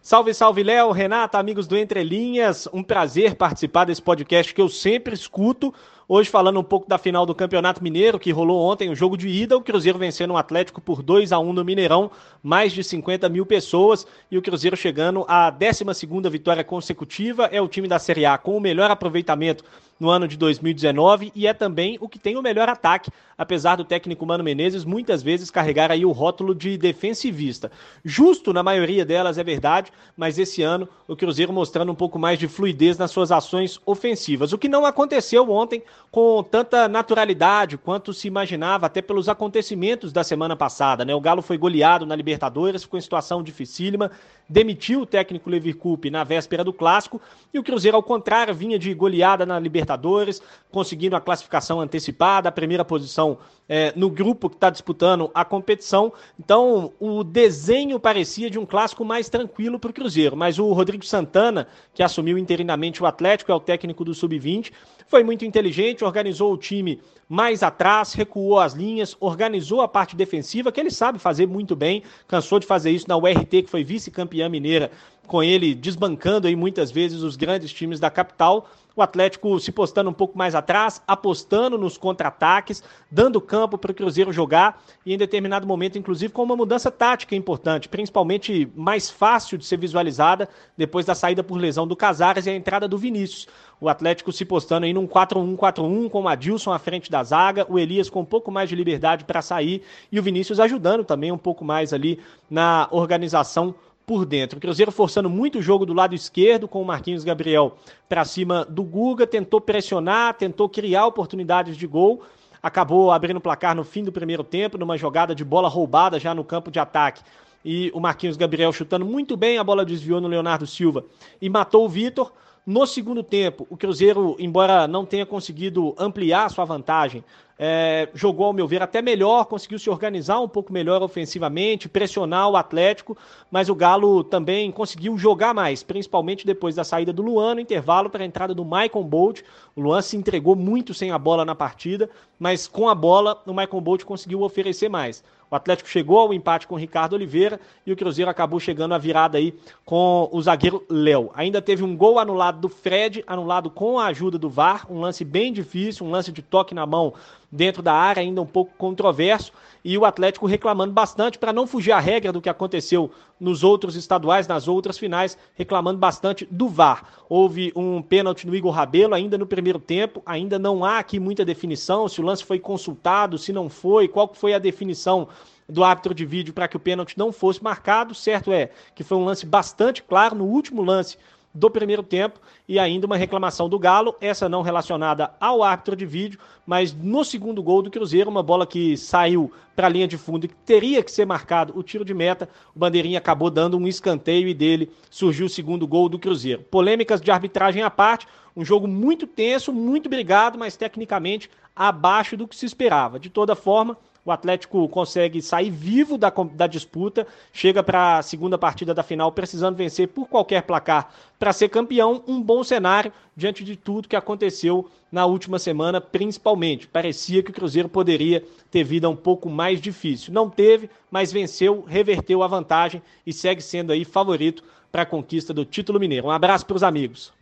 Salve, salve, Léo, Renata, amigos do Entre Linhas. Um prazer participar desse podcast que eu sempre escuto. Hoje falando um pouco da final do Campeonato Mineiro, que rolou ontem, o jogo de ida, o Cruzeiro vencendo o Atlético por 2 a 1 no Mineirão, mais de 50 mil pessoas, e o Cruzeiro chegando à 12 vitória consecutiva, é o time da Série A com o melhor aproveitamento no ano de 2019 e é também o que tem o melhor ataque, apesar do técnico Mano Menezes muitas vezes carregar aí o rótulo de defensivista. Justo na maioria delas é verdade, mas esse ano o Cruzeiro mostrando um pouco mais de fluidez nas suas ações ofensivas, o que não aconteceu ontem com tanta naturalidade quanto se imaginava até pelos acontecimentos da semana passada, né? O Galo foi goleado na Libertadores, ficou em situação dificílima, demitiu o técnico Levi Coupe na véspera do clássico e o Cruzeiro ao contrário vinha de goleada na Libertadores, conseguindo a classificação antecipada, a primeira posição é, no grupo que está disputando a competição. Então, o desenho parecia de um clássico mais tranquilo para o Cruzeiro. Mas o Rodrigo Santana, que assumiu interinamente o Atlético, é o técnico do Sub-20, foi muito inteligente, organizou o time mais atrás, recuou as linhas, organizou a parte defensiva, que ele sabe fazer muito bem, cansou de fazer isso na URT, que foi vice-campeã mineira, com ele desbancando aí muitas vezes os grandes times da capital o Atlético se postando um pouco mais atrás, apostando nos contra-ataques, dando campo para o Cruzeiro jogar e em determinado momento, inclusive, com uma mudança tática importante, principalmente mais fácil de ser visualizada depois da saída por lesão do Casares e a entrada do Vinícius. O Atlético se postando aí num 4-1-4-1 com o Adilson à frente da zaga, o Elias com um pouco mais de liberdade para sair e o Vinícius ajudando também um pouco mais ali na organização por dentro. O Cruzeiro forçando muito o jogo do lado esquerdo, com o Marquinhos Gabriel para cima do Guga, tentou pressionar, tentou criar oportunidades de gol, acabou abrindo o placar no fim do primeiro tempo, numa jogada de bola roubada já no campo de ataque. E o Marquinhos Gabriel chutando muito bem, a bola desviou no Leonardo Silva e matou o Vitor. No segundo tempo, o Cruzeiro, embora não tenha conseguido ampliar sua vantagem, é, jogou, ao meu ver, até melhor, conseguiu se organizar um pouco melhor ofensivamente, pressionar o Atlético, mas o Galo também conseguiu jogar mais, principalmente depois da saída do Luan no intervalo para a entrada do Michael Bolt. O Luan se entregou muito sem a bola na partida, mas com a bola o Michael Bolt conseguiu oferecer mais. O Atlético chegou ao empate com o Ricardo Oliveira e o Cruzeiro acabou chegando à virada aí com o zagueiro Léo. Ainda teve um gol anulado do Fred, anulado com a ajuda do VAR, um lance bem difícil, um lance de toque na mão dentro da área, ainda um pouco controverso, e o Atlético reclamando bastante para não fugir à regra do que aconteceu nos outros estaduais, nas outras finais, reclamando bastante do VAR. Houve um pênalti no Igor Rabelo ainda no primeiro tempo, ainda não há aqui muita definição se o lance foi consultado, se não foi, qual foi a definição do árbitro de vídeo para que o pênalti não fosse marcado. Certo é que foi um lance bastante claro no último lance do primeiro tempo e ainda uma reclamação do Galo, essa não relacionada ao árbitro de vídeo, mas no segundo gol do Cruzeiro, uma bola que saiu para a linha de fundo e que teria que ser marcado o tiro de meta, o Bandeirinha acabou dando um escanteio e dele surgiu o segundo gol do Cruzeiro. Polêmicas de arbitragem à parte, um jogo muito tenso, muito brigado, mas tecnicamente abaixo do que se esperava. De toda forma, o Atlético consegue sair vivo da, da disputa, chega para a segunda partida da final precisando vencer por qualquer placar para ser campeão. Um bom cenário diante de tudo que aconteceu na última semana, principalmente. Parecia que o Cruzeiro poderia ter vida um pouco mais difícil. Não teve, mas venceu, reverteu a vantagem e segue sendo aí favorito para a conquista do título mineiro. Um abraço para os amigos.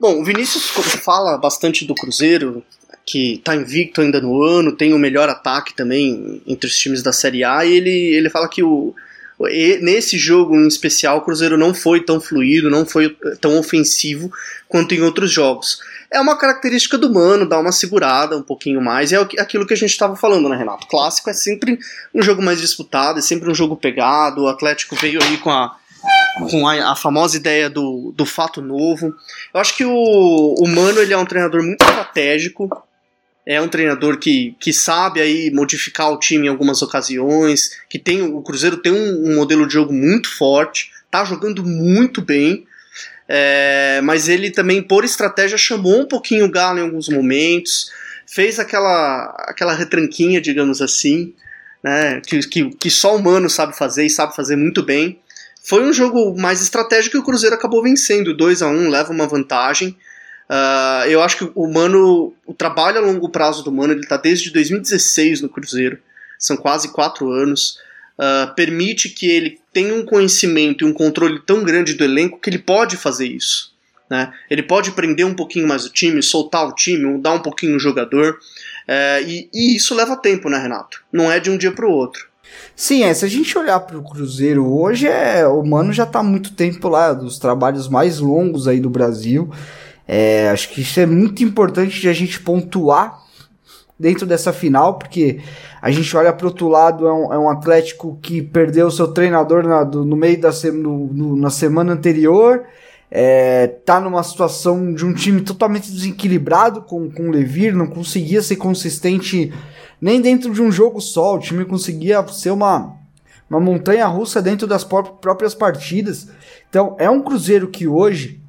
Bom, o Vinícius fala bastante do Cruzeiro, que está invicto ainda no ano, tem o melhor ataque também entre os times da Série A, e ele, ele fala que o, nesse jogo em especial o Cruzeiro não foi tão fluido, não foi tão ofensivo quanto em outros jogos. É uma característica do Mano, dar uma segurada um pouquinho mais, é aquilo que a gente estava falando, né, Renato? clássico é sempre um jogo mais disputado, é sempre um jogo pegado, o Atlético veio aí com a com a, a, famosa ideia do, do fato novo. Eu acho que o, o Mano ele é um treinador muito estratégico, é um treinador que, que sabe aí modificar o time em algumas ocasiões, que tem o Cruzeiro tem um, um modelo de jogo muito forte, tá jogando muito bem, é, mas ele também por estratégia chamou um pouquinho o Galo em alguns momentos, fez aquela aquela retranquinha, digamos assim, né, que, que, que só o Mano sabe fazer e sabe fazer muito bem. Foi um jogo mais estratégico e o Cruzeiro acabou vencendo 2 a 1 leva uma vantagem. Uh, eu acho que o Mano, o trabalho a longo prazo do Mano, ele está desde 2016 no Cruzeiro, são quase quatro anos. Uh, permite que ele tenha um conhecimento e um controle tão grande do elenco que ele pode fazer isso. Né? Ele pode prender um pouquinho mais o time, soltar o time, mudar um pouquinho o jogador. Uh, e, e, isso leva tempo, né, Renato? Não é de um dia para o outro. Sim, é, se a gente olhar para o Cruzeiro hoje, é, o Mano já está há muito tempo lá, dos trabalhos mais longos aí do Brasil. É, acho que isso é muito importante de a gente pontuar dentro dessa final, porque a gente olha para outro lado, é um, é um, Atlético que perdeu seu treinador na, do, no meio da se, no, no, na semana anterior, é, tá numa situação de um time totalmente desequilibrado com, com o Levir, não conseguia ser consistente nem dentro de um jogo só, o time conseguia ser uma, uma montanha russa dentro das próprias partidas. Então é um Cruzeiro que hoje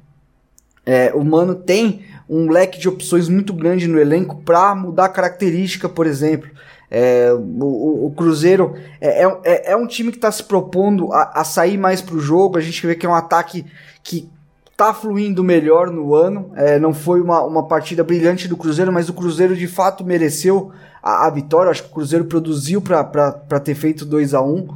é, o Mano tem um leque de opções muito grande no elenco para mudar característica, por exemplo. É, o, o, Cruzeiro é, é, é, um time que está se propondo a, a sair mais para o jogo. A gente vê que é um ataque que está fluindo melhor no ano. É, não foi uma, uma partida brilhante do Cruzeiro, mas o Cruzeiro de fato mereceu a, a vitória. Acho que o Cruzeiro produziu para ter feito 2 a 1 um.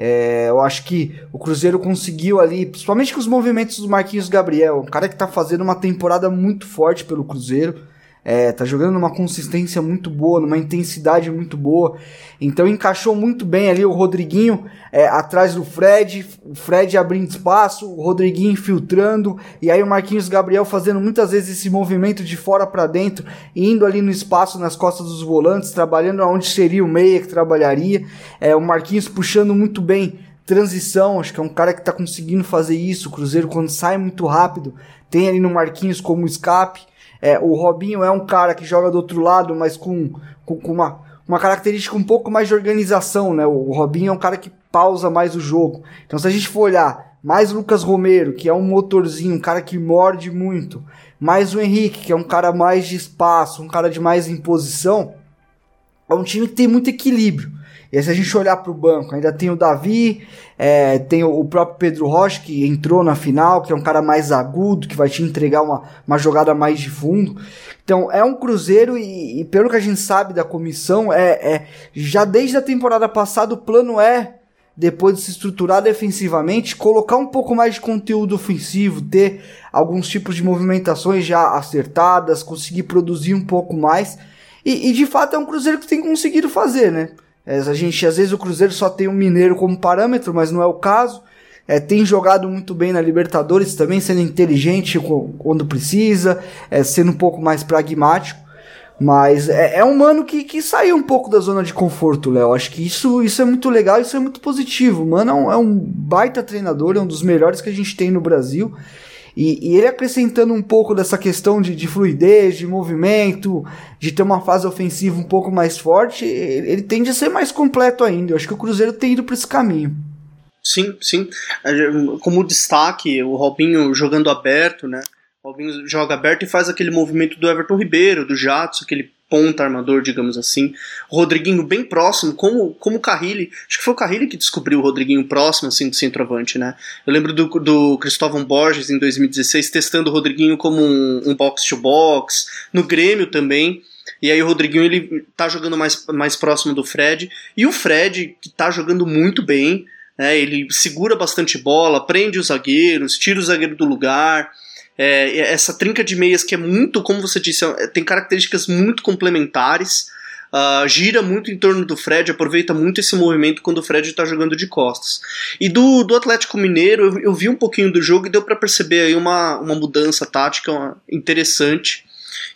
É, eu acho que o Cruzeiro conseguiu ali, principalmente com os movimentos do Marquinhos Gabriel, um cara que está fazendo uma temporada muito forte pelo Cruzeiro. É, tá jogando numa consistência muito boa, numa intensidade muito boa. Então encaixou muito bem ali o Rodriguinho é, atrás do Fred, o Fred abrindo espaço, o Rodriguinho infiltrando, e aí o Marquinhos Gabriel fazendo muitas vezes esse movimento de fora para dentro, indo ali no espaço nas costas dos volantes, trabalhando onde seria o meia que trabalharia. É, o Marquinhos puxando muito bem transição, acho que é um cara que tá conseguindo fazer isso. O Cruzeiro, quando sai muito rápido, tem ali no Marquinhos como escape. É, o Robinho é um cara que joga do outro lado, mas com, com, com, uma, uma característica um pouco mais de organização, né? O Robinho é um cara que pausa mais o jogo. Então, se a gente for olhar mais o Lucas Romero, que é um motorzinho, um cara que morde muito, mais o Henrique, que é um cara mais de espaço, um cara de mais imposição, é um time que tem muito equilíbrio. E se a gente olhar para o banco, ainda tem o Davi, é, tem o, próprio Pedro Rocha, que entrou na final, que é um cara mais agudo, que vai te entregar uma, uma jogada mais de fundo. Então, é um Cruzeiro e, e pelo que a gente sabe da comissão, é, é já desde a temporada passada o plano é depois de se estruturar defensivamente, colocar um pouco mais de conteúdo ofensivo, ter alguns tipos de movimentações já acertadas, conseguir produzir um pouco mais. E, e de fato é um Cruzeiro que tem conseguido fazer, né? É, a gente, às vezes, o Cruzeiro só tem um Mineiro como parâmetro, mas não é o caso. É, tem jogado muito bem na Libertadores também, sendo inteligente quando precisa, é, sendo um pouco mais pragmático. Mas é, é um mano que, que saiu um pouco da zona de conforto, Léo. Acho que isso, isso é muito legal, isso é muito positivo. O mano é um, é um baita treinador, é um dos melhores que a gente tem no Brasil. E, e ele acrescentando um pouco dessa questão de, de, fluidez, de movimento, de ter uma fase ofensiva um pouco mais forte, ele, ele tende a ser mais completo ainda. Eu acho que o Cruzeiro tem ido para esse caminho. Sim, sim. Como destaque, o Robinho jogando aberto, né? O Robinho joga aberto e faz aquele movimento do Everton Ribeiro, do Jatson, aquele ponta armador, digamos assim. Rodriguinho bem próximo, como, como o Carrilli. Acho que foi o Carrilli que descobriu o Rodriguinho próximo, assim, do centroavante, né? Eu lembro do, do Cristóvão Borges em 2016 testando o Rodriguinho como um, box-to-box. -box, no Grêmio também. E aí o Rodriguinho ele tá jogando mais, mais próximo do Fred. E o Fred, que tá jogando muito bem, né? Ele segura bastante bola, prende os zagueiros, tira o zagueiro do lugar. É, essa trinca de meias que é muito, como você disse, é, tem características muito complementares. Uh, gira muito em torno do Fred, aproveita muito esse movimento quando o Fred está jogando de costas. E do, do Atlético Mineiro, eu, eu vi um pouquinho do jogo e deu para perceber aí uma, uma mudança tática uma, interessante,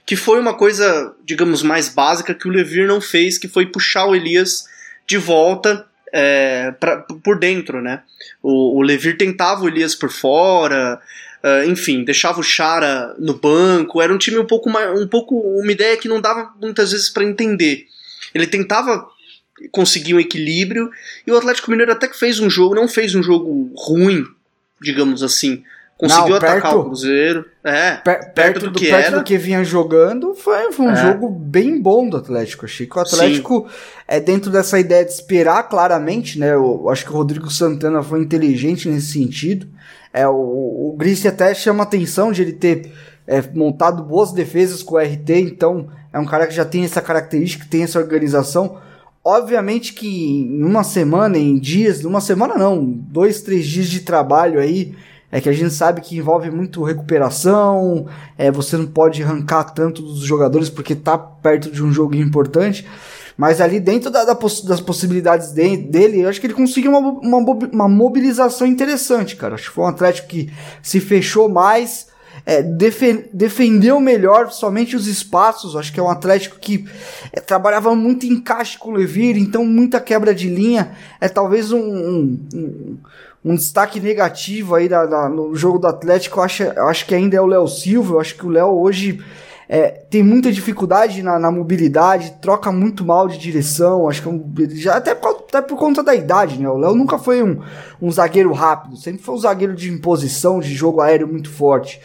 que foi uma coisa, digamos, mais básica que o Levir não fez, que foi puxar o Elias de volta é, pra, por dentro, né? O, o Levir tentava o Elias por fora, Uh, enfim, deixava o Chara no banco, era um time um pouco mais, um pouco uma ideia que não dava muitas vezes para entender. Ele tentava conseguir um equilíbrio e o Atlético Mineiro até que fez um jogo, não fez um jogo ruim, digamos assim. Conseguiu não, perto, atacar o Cruzeiro. É, per, perto, perto, do, que perto era. do que vinha jogando, foi, foi um é. jogo bem bom do Atlético. Achei que o Atlético Sim. é dentro dessa ideia de esperar claramente, né? Eu acho que o Rodrigo Santana foi inteligente nesse sentido. É, o, o Grissi até chama atenção de ele ter é, montado boas defesas com o RT, então é um cara que já tem essa característica, tem essa organização. Obviamente que em uma semana, em dias, numa semana não, dois, três dias de trabalho aí, é que a gente sabe que envolve muito recuperação, é, você não pode arrancar tanto dos jogadores porque tá perto de um jogo importante. Mas ali dentro da, da das possibilidades de, dele, eu acho que ele conseguiu uma, uma, uma, mobilização interessante, cara. Acho que foi um Atlético que se fechou mais, é, defen defendeu melhor somente os espaços. Acho que é um Atlético que é, trabalhava muito em encaixe com o Levir, então muita quebra de linha. É talvez um, um, um, um destaque negativo aí da, da, no jogo do Atlético. Eu acho, eu acho que ainda é o Léo Silva. Eu acho que o Léo hoje é, tem muita dificuldade na, na, mobilidade, troca muito mal de direção, acho que é já até, até por conta da idade, né? O Léo nunca foi um, um zagueiro rápido, sempre foi um zagueiro de imposição, de jogo aéreo muito forte.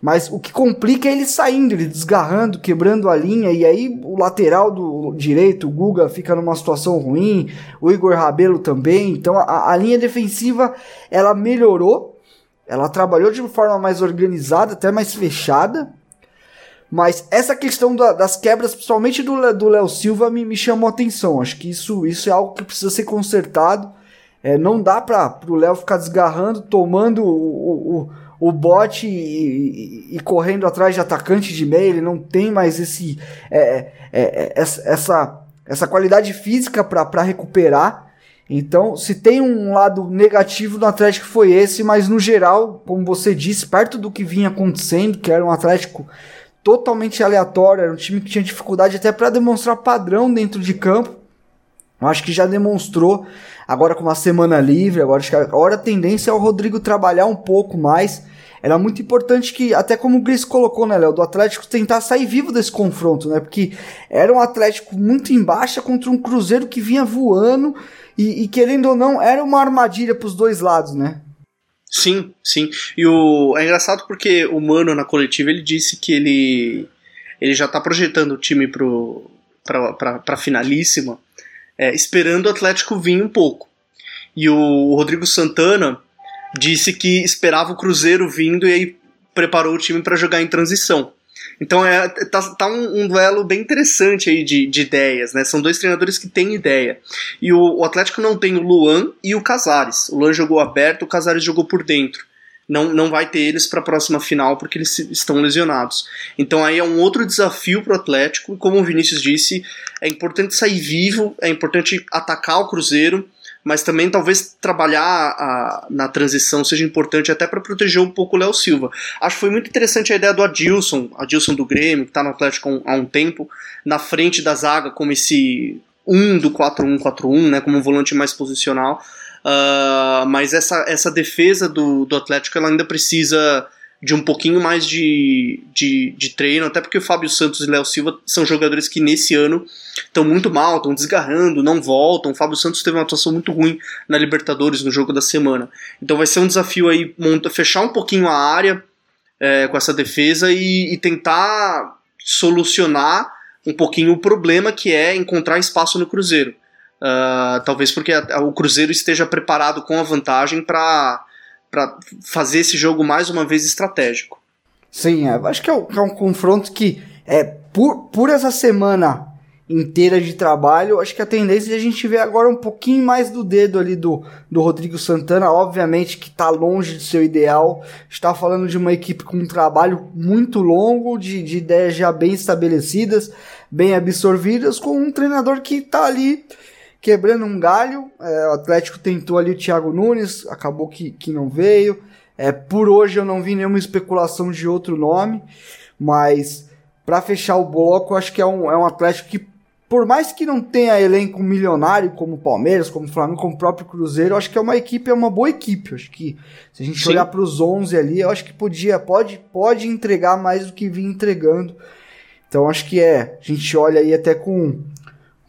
Mas o que complica é ele saindo, ele desgarrando, quebrando a linha, e aí o lateral do direito, o Guga, fica numa situação ruim, o Igor Rabelo também. Então a, a linha defensiva ela melhorou, ela trabalhou de forma mais organizada, até mais fechada. Mas essa questão da, das quebras, principalmente do, Léo Silva, me, me chamou a atenção. Acho que isso, isso é algo que precisa ser consertado. É, não dá para o Léo ficar desgarrando, tomando o, o, o bote e, e, e, correndo atrás de atacante de meio. Ele não tem mais esse, é, é, é essa, essa qualidade física para recuperar. Então, se tem um lado negativo do Atlético foi esse, mas no geral, como você disse, perto do que vinha acontecendo, que era um Atlético totalmente aleatório, era um time que tinha dificuldade até para demonstrar padrão dentro de campo. Eu acho que já demonstrou agora com uma semana livre, agora acho que agora a tendência é o Rodrigo trabalhar um pouco mais. Era muito importante que, até como o Gris colocou, né, Léo, do Atlético tentar sair vivo desse confronto, né? Porque era um Atlético muito em baixa contra um Cruzeiro que vinha voando e, e querendo ou não, era uma armadilha para os dois lados, né? Sim, sim. E o é engraçado porque o Mano na coletiva ele disse que ele ele já está projetando o time pro para finalíssima, é, esperando o Atlético vir um pouco. E o Rodrigo Santana disse que esperava o Cruzeiro vindo e aí preparou o time para jogar em transição. Então é, tá, tá um, um, duelo bem interessante aí de, de, ideias, né? São dois treinadores que têm ideia. E o, o, Atlético não tem o Luan e o Casares. O Luan jogou aberto, o Casares jogou por dentro. Não, não vai ter eles para a próxima final porque eles estão lesionados. Então aí é um outro desafio para o Atlético. Como o Vinícius disse, é importante sair vivo, é importante atacar o Cruzeiro mas também talvez trabalhar a, na transição seja importante até para proteger um pouco o Léo Silva. Acho que foi muito interessante a ideia do Adilson, Adilson do Grêmio, que está no Atlético há um tempo, na frente da zaga como esse 1 do 4-1-4-1, né, como um volante mais posicional. Uh, mas essa, essa defesa do, do Atlético ela ainda precisa de um pouquinho mais de, de, de treino, até porque o Fábio Santos e Léo Silva são jogadores que nesse ano estão muito mal, estão desgarrando, não voltam. O Fábio Santos teve uma atuação muito ruim na Libertadores no jogo da semana. Então vai ser um desafio aí fechar um pouquinho a área é, com essa defesa e, e tentar solucionar um pouquinho o problema que é encontrar espaço no Cruzeiro. Uh, talvez porque a, a, o Cruzeiro esteja preparado com a vantagem para fazer esse jogo mais uma vez estratégico. Sim, é, acho que é, um, é um confronto que é por, por essa semana inteira de trabalho, acho que a tendência é a gente ver agora um pouquinho mais do dedo ali do, do Rodrigo Santana, obviamente que está longe do seu ideal, está falando de uma equipe com um trabalho muito longo, de, de ideias já bem estabelecidas, bem absorvidas, com um treinador que está ali quebrando um galho, é, o Atlético tentou ali o Thiago Nunes, acabou que, que não veio, é, por hoje eu não vi nenhuma especulação de outro nome, mas para fechar o bloco, acho que é um, é um Atlético que por mais que não tenha elenco milionário como o Palmeiras, como o Flamengo, como o próprio Cruzeiro, acho que é uma equipe, é uma boa equipe. Acho que se a gente Sim. olhar para os 11 ali, eu acho que podia, pode, pode entregar mais do que vinha entregando. Então acho que é, a gente olha aí até com,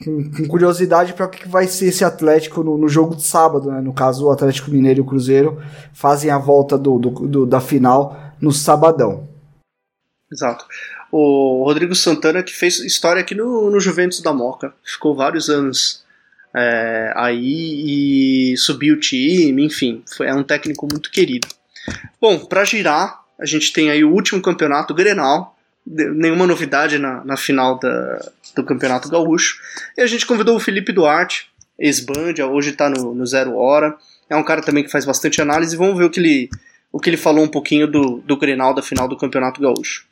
com, com curiosidade para o que vai ser esse Atlético no, no, jogo de sábado, né? No caso, o Atlético Mineiro e o Cruzeiro fazem a volta do, do, do da final no sabadão. Exato o Rodrigo Santana, que fez história aqui no, no Juventus da Moca. Ficou vários anos é, aí e subiu o time, enfim, foi, é um técnico muito querido. Bom, para girar, a gente tem aí o último campeonato, o Grenal, nenhuma novidade na, na final da, do Campeonato Gaúcho. E a gente convidou o Felipe Duarte, ex-Band, hoje está no, no Zero Hora. É um cara também que faz bastante análise. Vamos ver o que ele, o que ele falou um pouquinho do, do Grenal da final do Campeonato Gaúcho.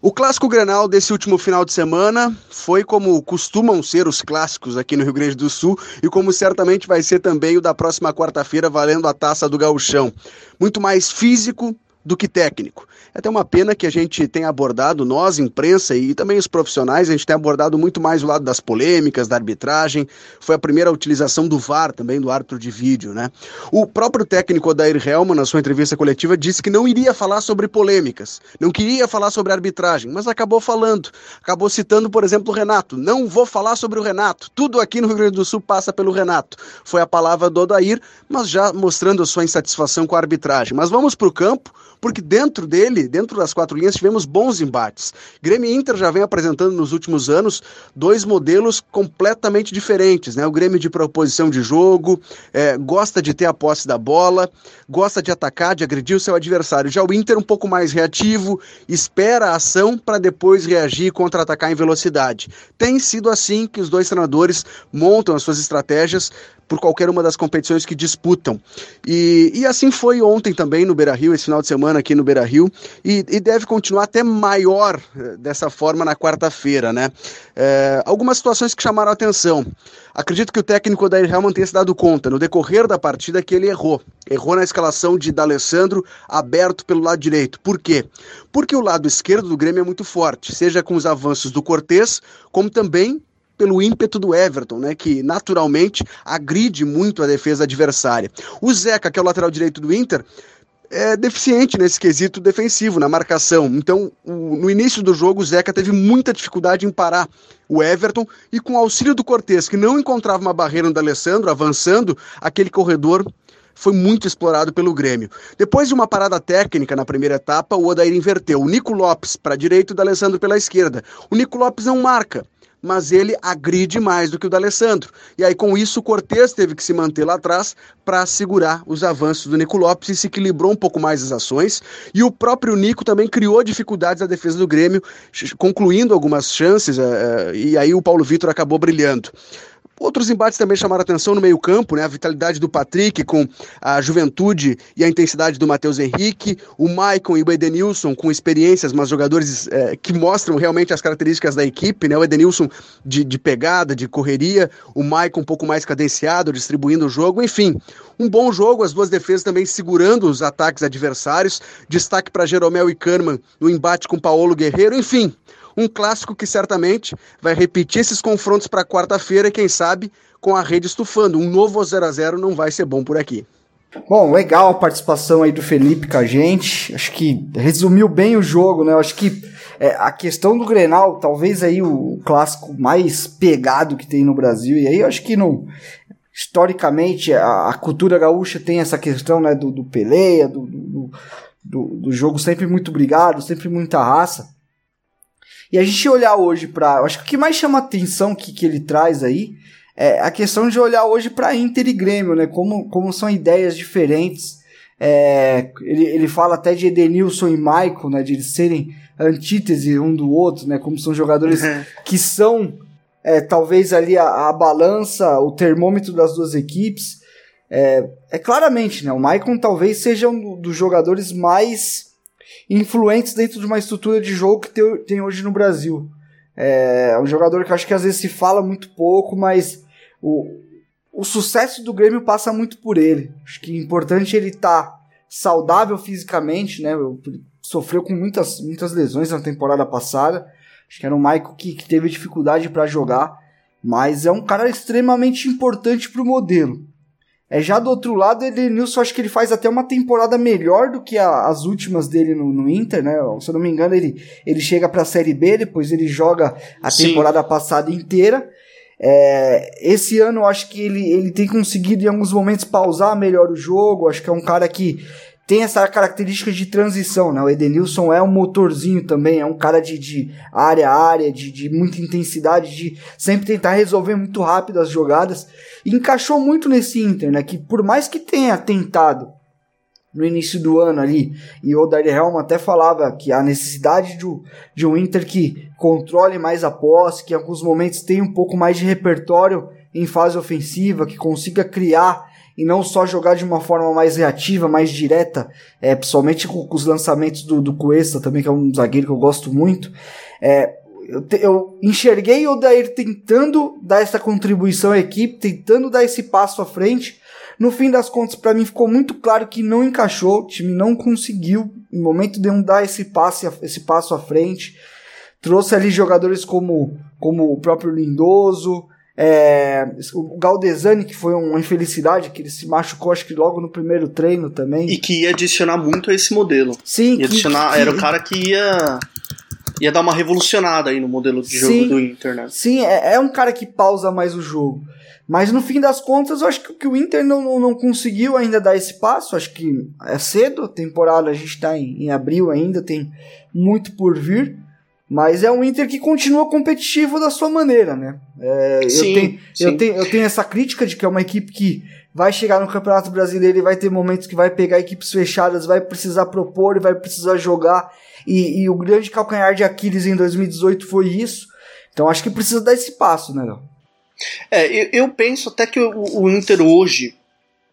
O clássico Grenal desse último final de semana foi como costumam ser os clássicos aqui no Rio Grande do Sul e como certamente vai ser também o da próxima quarta-feira valendo a taça do Gauchão. Muito mais físico, do que técnico. É até uma pena que a gente tenha abordado, nós, imprensa e também os profissionais, a gente tem abordado muito mais o lado das polêmicas, da arbitragem. Foi a primeira utilização do VAR também, do árbitro de vídeo, né? O próprio técnico Odair Helman, na sua entrevista coletiva, disse que não iria falar sobre polêmicas, não queria falar sobre arbitragem, mas acabou falando. Acabou citando, por exemplo, o Renato. Não vou falar sobre o Renato. Tudo aqui no Rio Grande do Sul passa pelo Renato. Foi a palavra do Odair, mas já mostrando a sua insatisfação com a arbitragem. Mas vamos para o campo porque dentro dele, dentro das quatro linhas, tivemos bons embates. Grêmio e Inter já vem apresentando nos últimos anos dois modelos completamente diferentes. Né? O Grêmio de proposição de jogo, é, gosta de ter a posse da bola, gosta de atacar, de agredir o seu adversário. Já o Inter um pouco mais reativo, espera a ação para depois reagir e contra-atacar em velocidade. Tem sido assim que os dois treinadores montam as suas estratégias por qualquer uma das competições que disputam. E, e assim foi ontem também no Beira Rio, esse final de semana aqui no Beira Rio, e, e deve continuar até maior eh, dessa forma na quarta-feira, né? É, algumas situações que chamaram atenção. Acredito que o técnico Odair Helman tenha se dado conta no decorrer da partida que ele errou. Errou na escalação de D'Alessandro aberto pelo lado direito. Por quê? Porque o lado esquerdo do Grêmio é muito forte, seja com os avanços do Cortez, como também pelo ímpeto do Everton, né, que naturalmente agride muito a defesa adversária. O Zeca, que é o lateral direito do Inter, é deficiente nesse quesito defensivo, na marcação. Então, o, no início do jogo, o Zeca teve muita dificuldade em parar o Everton e com o auxílio do Cortes, que não encontrava uma barreira no Alessandro, avançando, aquele corredor foi muito explorado pelo Grêmio. Depois de uma parada técnica na primeira etapa, o Odair inverteu. O Nico Lopes para a direita e o D'Alessandro pela esquerda. O Nico Lopes não marca mas ele agride mais do que o D'Alessandro. E aí, com isso, o Cortez teve que se manter lá atrás para segurar os avanços do Nico Lopes e se equilibrou um pouco mais as ações. E o próprio Nico também criou dificuldades na defesa do Grêmio, concluindo algumas chances, uh, e aí o Paulo Vitor acabou brilhando. Outros embates também chamaram atenção no meio-campo, né? A vitalidade do Patrick com a juventude e a intensidade do Matheus Henrique, o Maicon e o Edenilson com experiências, mas jogadores é, que mostram realmente as características da equipe, né? O Edenilson de, de pegada, de correria, o Maicon um pouco mais cadenciado, distribuindo o jogo, enfim. Um bom jogo, as duas defesas também segurando os ataques adversários. Destaque para Jeromel e Kahneman no embate com Paulo Guerreiro, enfim um clássico que certamente vai repetir esses confrontos para quarta-feira, quem sabe com a rede estufando. Um novo 0 a 0 não vai ser bom por aqui. Bom, legal a participação aí do Felipe com a gente. Acho que resumiu bem o jogo, né? Acho que é, a questão do Grenal, talvez aí o clássico mais pegado que tem no Brasil. E aí acho que não. Historicamente, a, a cultura gaúcha tem essa questão né, do, do peleia, do, do, do, do jogo sempre muito brigado, sempre muita raça. E a gente olhar hoje para, acho que o que mais chama atenção que, que ele traz aí é a questão de olhar hoje para Inter e Grêmio, né? Como, como são ideias diferentes. É, ele, ele fala até de Edenilson e Michael, né? De eles serem antítese um do outro, né? Como são jogadores Uhum. que são é, talvez ali a, a balança, o termômetro das duas equipes. É, é claramente, né? O Maicon talvez seja um dos jogadores mais influentes dentro de uma estrutura de jogo que tem, hoje no Brasil. É, um jogador que eu acho que às vezes se fala muito pouco, mas o, o sucesso do Grêmio passa muito por ele. Acho que é importante ele estar saudável fisicamente, né? Sofreu com muitas, muitas lesões na temporada passada. Acho que era um Michael que, que teve dificuldade para jogar, mas é um cara extremamente importante para o modelo. É, já do outro lado, ele, Nilson, acho que ele faz até uma temporada melhor do que a- as últimas dele no, no Inter, né? Se eu não me engano, ele, ele chega para a Série B, depois ele joga a Sim. temporada passada inteira. É, esse ano acho que ele, ele tem conseguido em alguns momentos pausar melhor o jogo. Acho que é um cara que tem essa característica de transição, né? O Edenilson é um motorzinho também, é um cara de, de área a área, de, de muita intensidade, de sempre tentar resolver muito rápido as jogadas. E encaixou muito nesse Inter, né? Que por mais que tenha tentado no início do ano ali, e o Odair Helm até falava que a necessidade de, um- de um Inter que controle mais a posse, que em alguns momentos tenha um pouco mais de repertório em fase ofensiva, que consiga criar e não só jogar de uma forma mais reativa, mais direta, é, principalmente com, com os lançamentos do, do Cuesta também, que é um zagueiro que eu gosto muito. É, eu, te- eu enxerguei o Odair tentando dar essa contribuição à equipe, tentando dar esse passo à frente. No fim das contas, para mim ficou muito claro que não encaixou, o time não conseguiu, em momento de um dar esse passe, esse passo à frente. Trouxe ali jogadores como, como o próprio Lindoso, é, o Galdesani, que foi uma infelicidade, que ele se machucou, acho que logo no primeiro treino também. E que ia adicionar muito a esse modelo. Sim, Ia adicionar, era o cara que ia, ia dar uma revolucionada aí no modelo de jogo Sim. do Inter, né? Sim, é, é um cara que pausa mais o jogo. Mas no fim das contas, eu acho que, que o Inter não, não, não conseguiu ainda dar esse passo. Acho que é cedo, a temporada a gente está em, em abril ainda, tem muito por vir. Mas é um Inter que continua competitivo da sua maneira, né? É, eu, Sim, tenho, sim. Eu, tenho, eu tenho essa crítica de que é uma equipe que vai chegar no Campeonato Brasileiro e vai ter momentos que vai pegar equipes fechadas, vai precisar propor e vai precisar jogar. E, e o grande calcanhar de Aquiles em 2018 foi isso. Então acho que precisa dar esse passo, né, Léo? É, eu, eu penso até que o, o Inter hoje,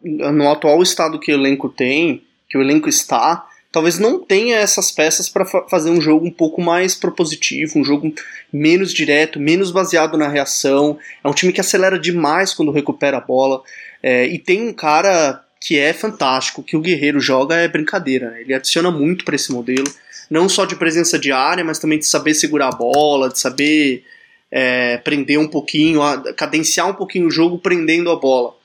no atual estado que o elenco tem, que o elenco está, talvez não tenha essas peças para fazer um jogo um pouco mais propositivo, um jogo menos direto, menos baseado na reação. É um time que acelera demais quando recupera a bola. É, e tem um cara que é fantástico, que o Guerreiro joga é brincadeira. né? Ele adiciona muito para esse modelo, não só de presença de área, mas também de saber segurar a bola, de saber é, prender um pouquinho, a- cadenciar um pouquinho o jogo prendendo a bola.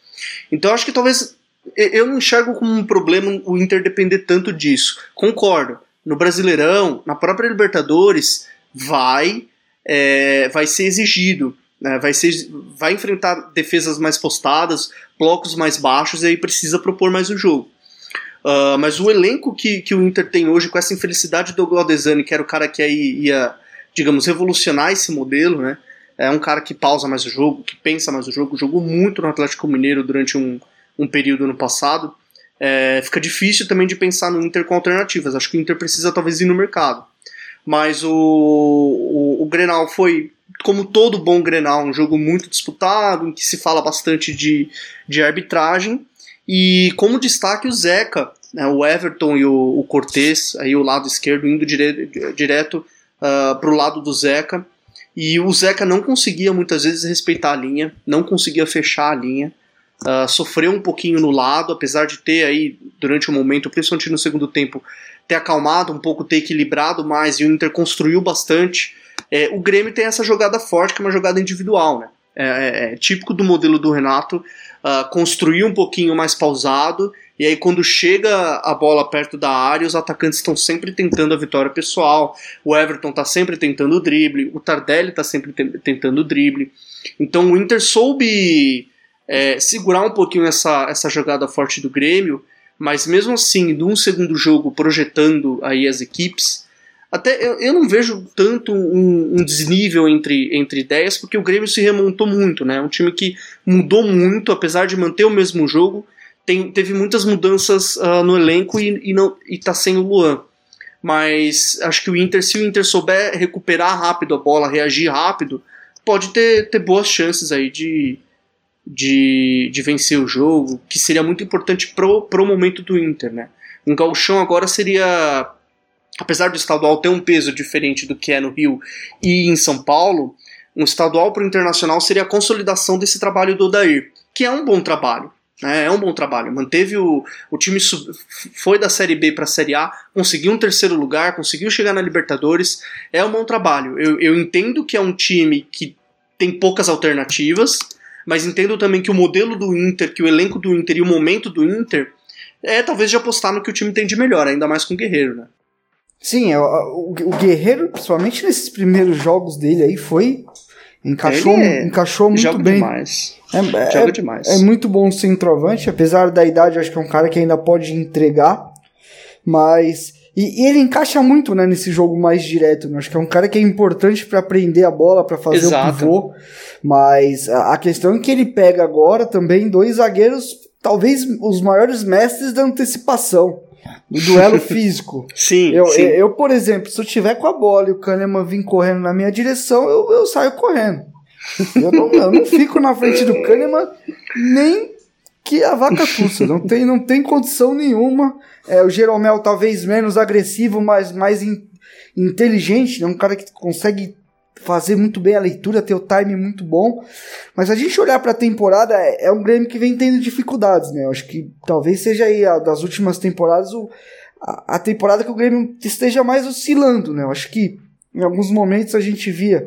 Então acho que talvez eu- não enxergo como um problema o Inter depender tanto disso. Concordo. No Brasileirão, na própria Libertadores, vai é, vai ser exigido. né? Vai, ser, vai enfrentar defesas mais postadas, blocos mais baixos, e aí precisa propor mais o jogo. Ah, mas o elenco que, que o Inter tem hoje, com essa infelicidade do Glaudesani, que era o cara que aí ia, digamos, revolucionar esse modelo, né? É um cara que pausa mais o jogo, que pensa mais o jogo, jogou muito no Atlético Mineiro durante um, um período no passado. É, fica difícil também de pensar no Inter com alternativas. Acho que o Inter precisa talvez ir no mercado. Mas o, o, o Grenal foi, como todo bom Grenal, um jogo muito disputado, em que se fala bastante de, de arbitragem. E como destaque o Zeca, né, o Everton e o, o Cortez, aí o lado esquerdo, indo dire, direto para o lado do Zeca. E o Zeca não conseguia muitas vezes respeitar a linha, não conseguia fechar a linha. Uh, sofreu um pouquinho no lado, apesar de ter aí, durante o momento, principalmente no segundo tempo, ter acalmado um pouco, ter equilibrado mais e o Inter construiu bastante. É, o Grêmio tem essa jogada forte, que é uma jogada individual, né? É, é- é típico do modelo do Renato ah, construir um pouquinho mais pausado. E aí, quando chega a bola perto da área, os atacantes estão sempre tentando a vitória pessoal. O Everton tá sempre tentando o drible. O Tardelli tá sempre te- tentando o drible. Então, o Inter soube é, segurar um pouquinho essa, essa jogada forte do Grêmio. Mas mesmo assim, num segundo jogo, projetando aí as equipes, até eu, eu não vejo tanto um, um desnível entre, entre ideias, porque o Grêmio se remontou muito, né? É um time que mudou muito, apesar de manter o mesmo jogo, tem- teve muitas mudanças ah, no elenco e, e, não, e tá sem o Luan. Mas acho que o Inter, se o Inter souber recuperar rápido a bola, reagir rápido, pode ter, ter boas chances aí de, de, de vencer o jogo, que seria muito importante pro, pro momento do Inter, né? Um gauchão agora seria, apesar do estadual ter um peso diferente do que é no Rio e em São Paulo, um estadual para o internacional seria a consolidação desse trabalho do Odair, que é um bom trabalho. né? É um bom trabalho. Manteve o, o time, sub- foi da Série B para a Série A, conseguiu um terceiro lugar, conseguiu chegar na Libertadores. É um bom trabalho. Eu, eu entendo que é um time que tem poucas alternativas, mas entendo também que o modelo do Inter, que o elenco do Inter e o momento do Inter é talvez de apostar no que o time tem de melhor, ainda mais com o Guerreiro, né? Sim, é, o, o Guerreiro, principalmente nesses primeiros jogos dele aí, foi. Encaixou, é- encaixou muito Joga bem. demais. É, é- Joga demais. é muito bom centroavante, apesar da idade, acho que é um cara que ainda pode entregar. Mas. E, e ele encaixa muito né, nesse jogo mais direto. Né? Acho que é um cara que é importante para prender a bola, para fazer Exato. o pivô. Mas a, a questão é que ele pega agora também dois zagueiros, talvez os maiores mestres da antecipação, do duelo físico. Sim, Eu, sim. eu, por exemplo, se eu tiver com a bola e o Kahneman vir correndo na minha direção, eu, eu saio correndo. Eu não, eu não fico na frente do Kahneman nem que a vaca tussa. Não tem, não tem condição nenhuma. É, o Jeromel talvez menos agressivo, mas mais in- inteligente. É um cara que consegue fazer muito bem a leitura, ter o time muito bom. Mas a gente olhar para a temporada, é, é um Grêmio que vem tendo dificuldades, né? Eu acho que talvez seja aí a, das últimas temporadas o, a, a temporada que o Grêmio esteja mais oscilando, né? Eu acho que em alguns momentos a gente via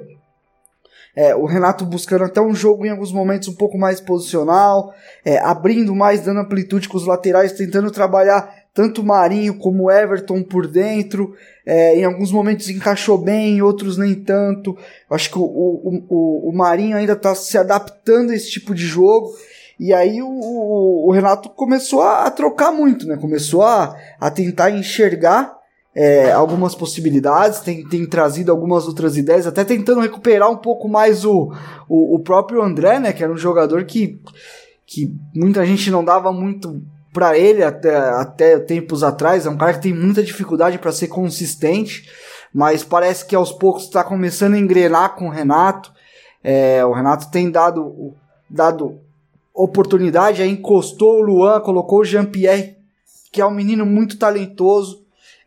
é, o Renato buscando até um jogo em alguns momentos um pouco mais posicional, é, abrindo mais, dando amplitude com os laterais, tentando trabalhar tanto Marinho como Everton por dentro. É, em alguns momentos encaixou bem, em outros nem tanto. Acho que o, o, o, o Marinho ainda está se adaptando a esse tipo de jogo. E aí o, o, o Renato começou a, a trocar muito, né? Começou a, a tentar enxergar é, algumas possibilidades, tem, tem trazido algumas outras ideias, até tentando recuperar um pouco mais o, o, o próprio André, né? Que era um jogador que, que muita gente não dava muito para ele até, até tempos atrás. É um cara que tem muita dificuldade para ser consistente, mas parece que aos poucos está começando a engrenar com o Renato. É, o Renato tem dado, dado oportunidade, aí encostou o Luan, colocou o Jean-Pierre, que é um menino muito talentoso.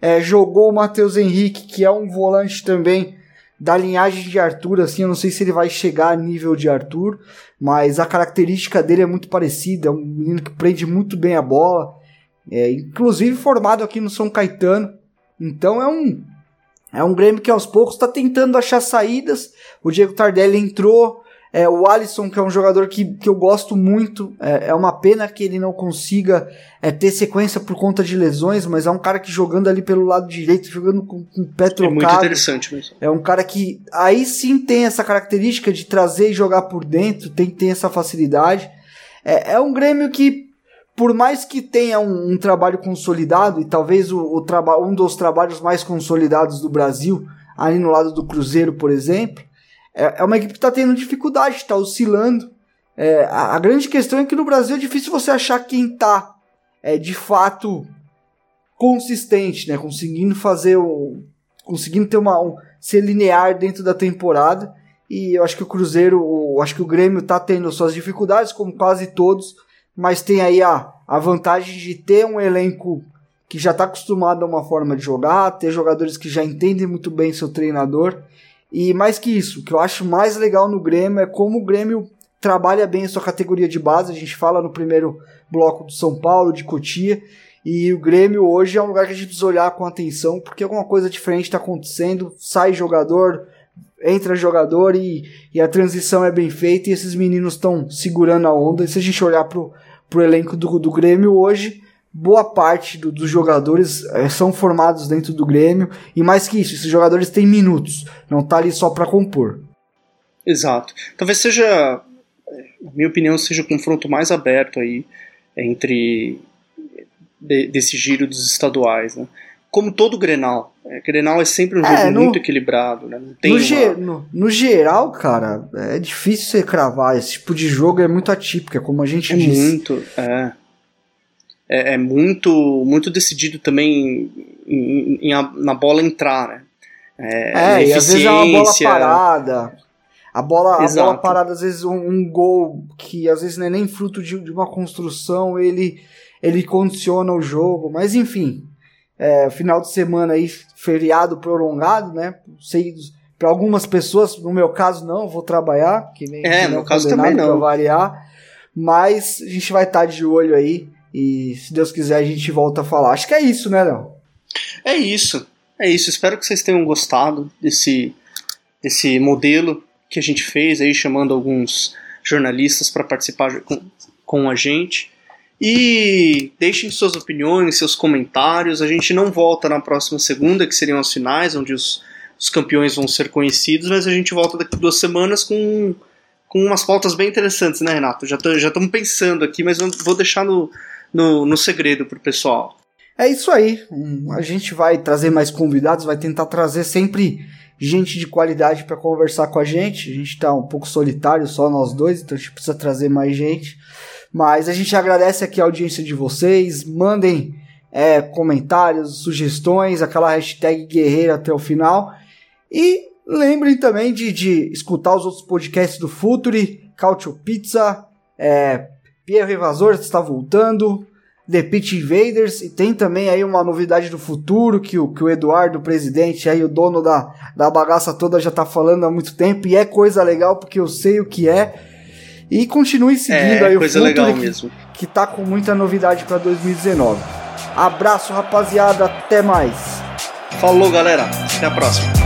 É, jogou o Matheus Henrique, que é um volante também da linhagem de Arthur, assim, eu não sei se ele vai chegar a nível de Arthur, mas a característica dele é muito parecida, é um menino que prende muito bem a bola, é, inclusive formado aqui no São Caetano, então é um é um Grêmio que aos poucos está tentando achar saídas, o Diego Tardelli entrou, é, o Alisson, que é um jogador que, que eu gosto muito, é, é uma pena que ele não consiga é, ter sequência por conta de lesões, mas é um cara que jogando ali pelo lado direito, jogando com, com o pé É trocado. muito interessante mesmo. É um cara que aí sim tem essa característica de trazer e jogar por dentro, tem, tem essa facilidade. É, é um Grêmio que, por mais que tenha um, um trabalho consolidado, e talvez o, o um dos trabalhos mais consolidados do Brasil, ali no lado do Cruzeiro, por exemplo, é, é uma equipe que está tendo dificuldade, está oscilando. É, a, a grande questão é que no Brasil é difícil você achar quem está é, de fato consistente, né? Conseguindo fazer o. Conseguindo ter uma. Um, ser linear dentro da temporada. E eu acho que o Cruzeiro, acho que o Grêmio tá tendo suas dificuldades, como quase todos, mas tem aí a, a vantagem de ter um elenco que já está acostumado a uma forma de jogar, ter jogadores que já entendem muito bem seu treinador. E mais que isso, o que eu acho mais legal no Grêmio é como o Grêmio trabalha bem a sua categoria de base. A gente fala no primeiro bloco do São Paulo, de Cotia. E o Grêmio hoje é um lugar que a gente precisa olhar com atenção, porque alguma coisa diferente está acontecendo. Sai jogador, entra jogador e, e a transição é bem feita e esses meninos estão segurando a onda. E se a gente olhar pro, pro elenco do, do Grêmio hoje, boa parte do, dos jogadores é, são formados dentro do Grêmio e mais que isso, esses jogadores têm minutos, não tá ali só para compor. Exato. Talvez seja, na minha opinião, seja o confronto mais aberto aí entre de, desse giro dos estaduais, né? Como todo Grenal. É, Grenal é sempre um jogo É, no- muito equilibrado, né? Não tem No, uma- ge- no- no geral, cara, é difícil você cravar. Esse tipo de jogo é muito atípico, é como a gente É disse. muito, é. É, é muito, muito decidido também em- em- em na bola entrar, né? É, É, e às vezes é uma bola parada. A bola, a bola parada, às vezes um, um gol que às vezes não é nem fruto de, de uma construção, ele, ele condiciona o jogo. Mas enfim, é, final de semana aí, feriado prolongado, né? Sei, para algumas pessoas, no meu caso não, vou trabalhar, que nem É, no meu caso também não. variar. Mas a gente vai estar de olho aí e se Deus quiser a gente volta a falar. Acho que é isso, né, Léo? É isso. É isso. Espero que vocês tenham gostado desse, desse modelo que a gente fez aí, chamando alguns jornalistas para participar com, com a gente. E deixem suas opiniões, seus comentários. A gente não volta na próxima segunda, que seriam as finais, onde os, os campeões vão ser conhecidos, mas a gente volta daqui duas semanas com, com umas pautas bem interessantes, né, Renato? Já estamos já pensando aqui, mas vou deixar no, no, no segredo pro pessoal. É isso aí. Hum, A gente vai trazer mais convidados, vai tentar trazer sempre gente de qualidade para conversar com a gente. A gente tá um pouco solitário, só nós dois, então a gente precisa trazer mais gente. Mas a gente agradece aqui a audiência de vocês. Mandem é, comentários, sugestões, aquela hashtag guerreira até o final. E lembrem também de, de escutar os outros podcasts do Futuri, Cautio Pizza, é, Pierre Evasor está voltando. The Pitch Invaders e tem também aí uma novidade do futuro que o, que o Eduardo, o presidente, aí o dono da, da bagaça toda já tá falando há muito tempo e é coisa legal porque eu sei o que é. E continue seguindo É aí coisa o legal Futuri que, mesmo. que tá com muita novidade para 2019. Abraço, rapaziada, até mais. Falou, galera. Até a próxima.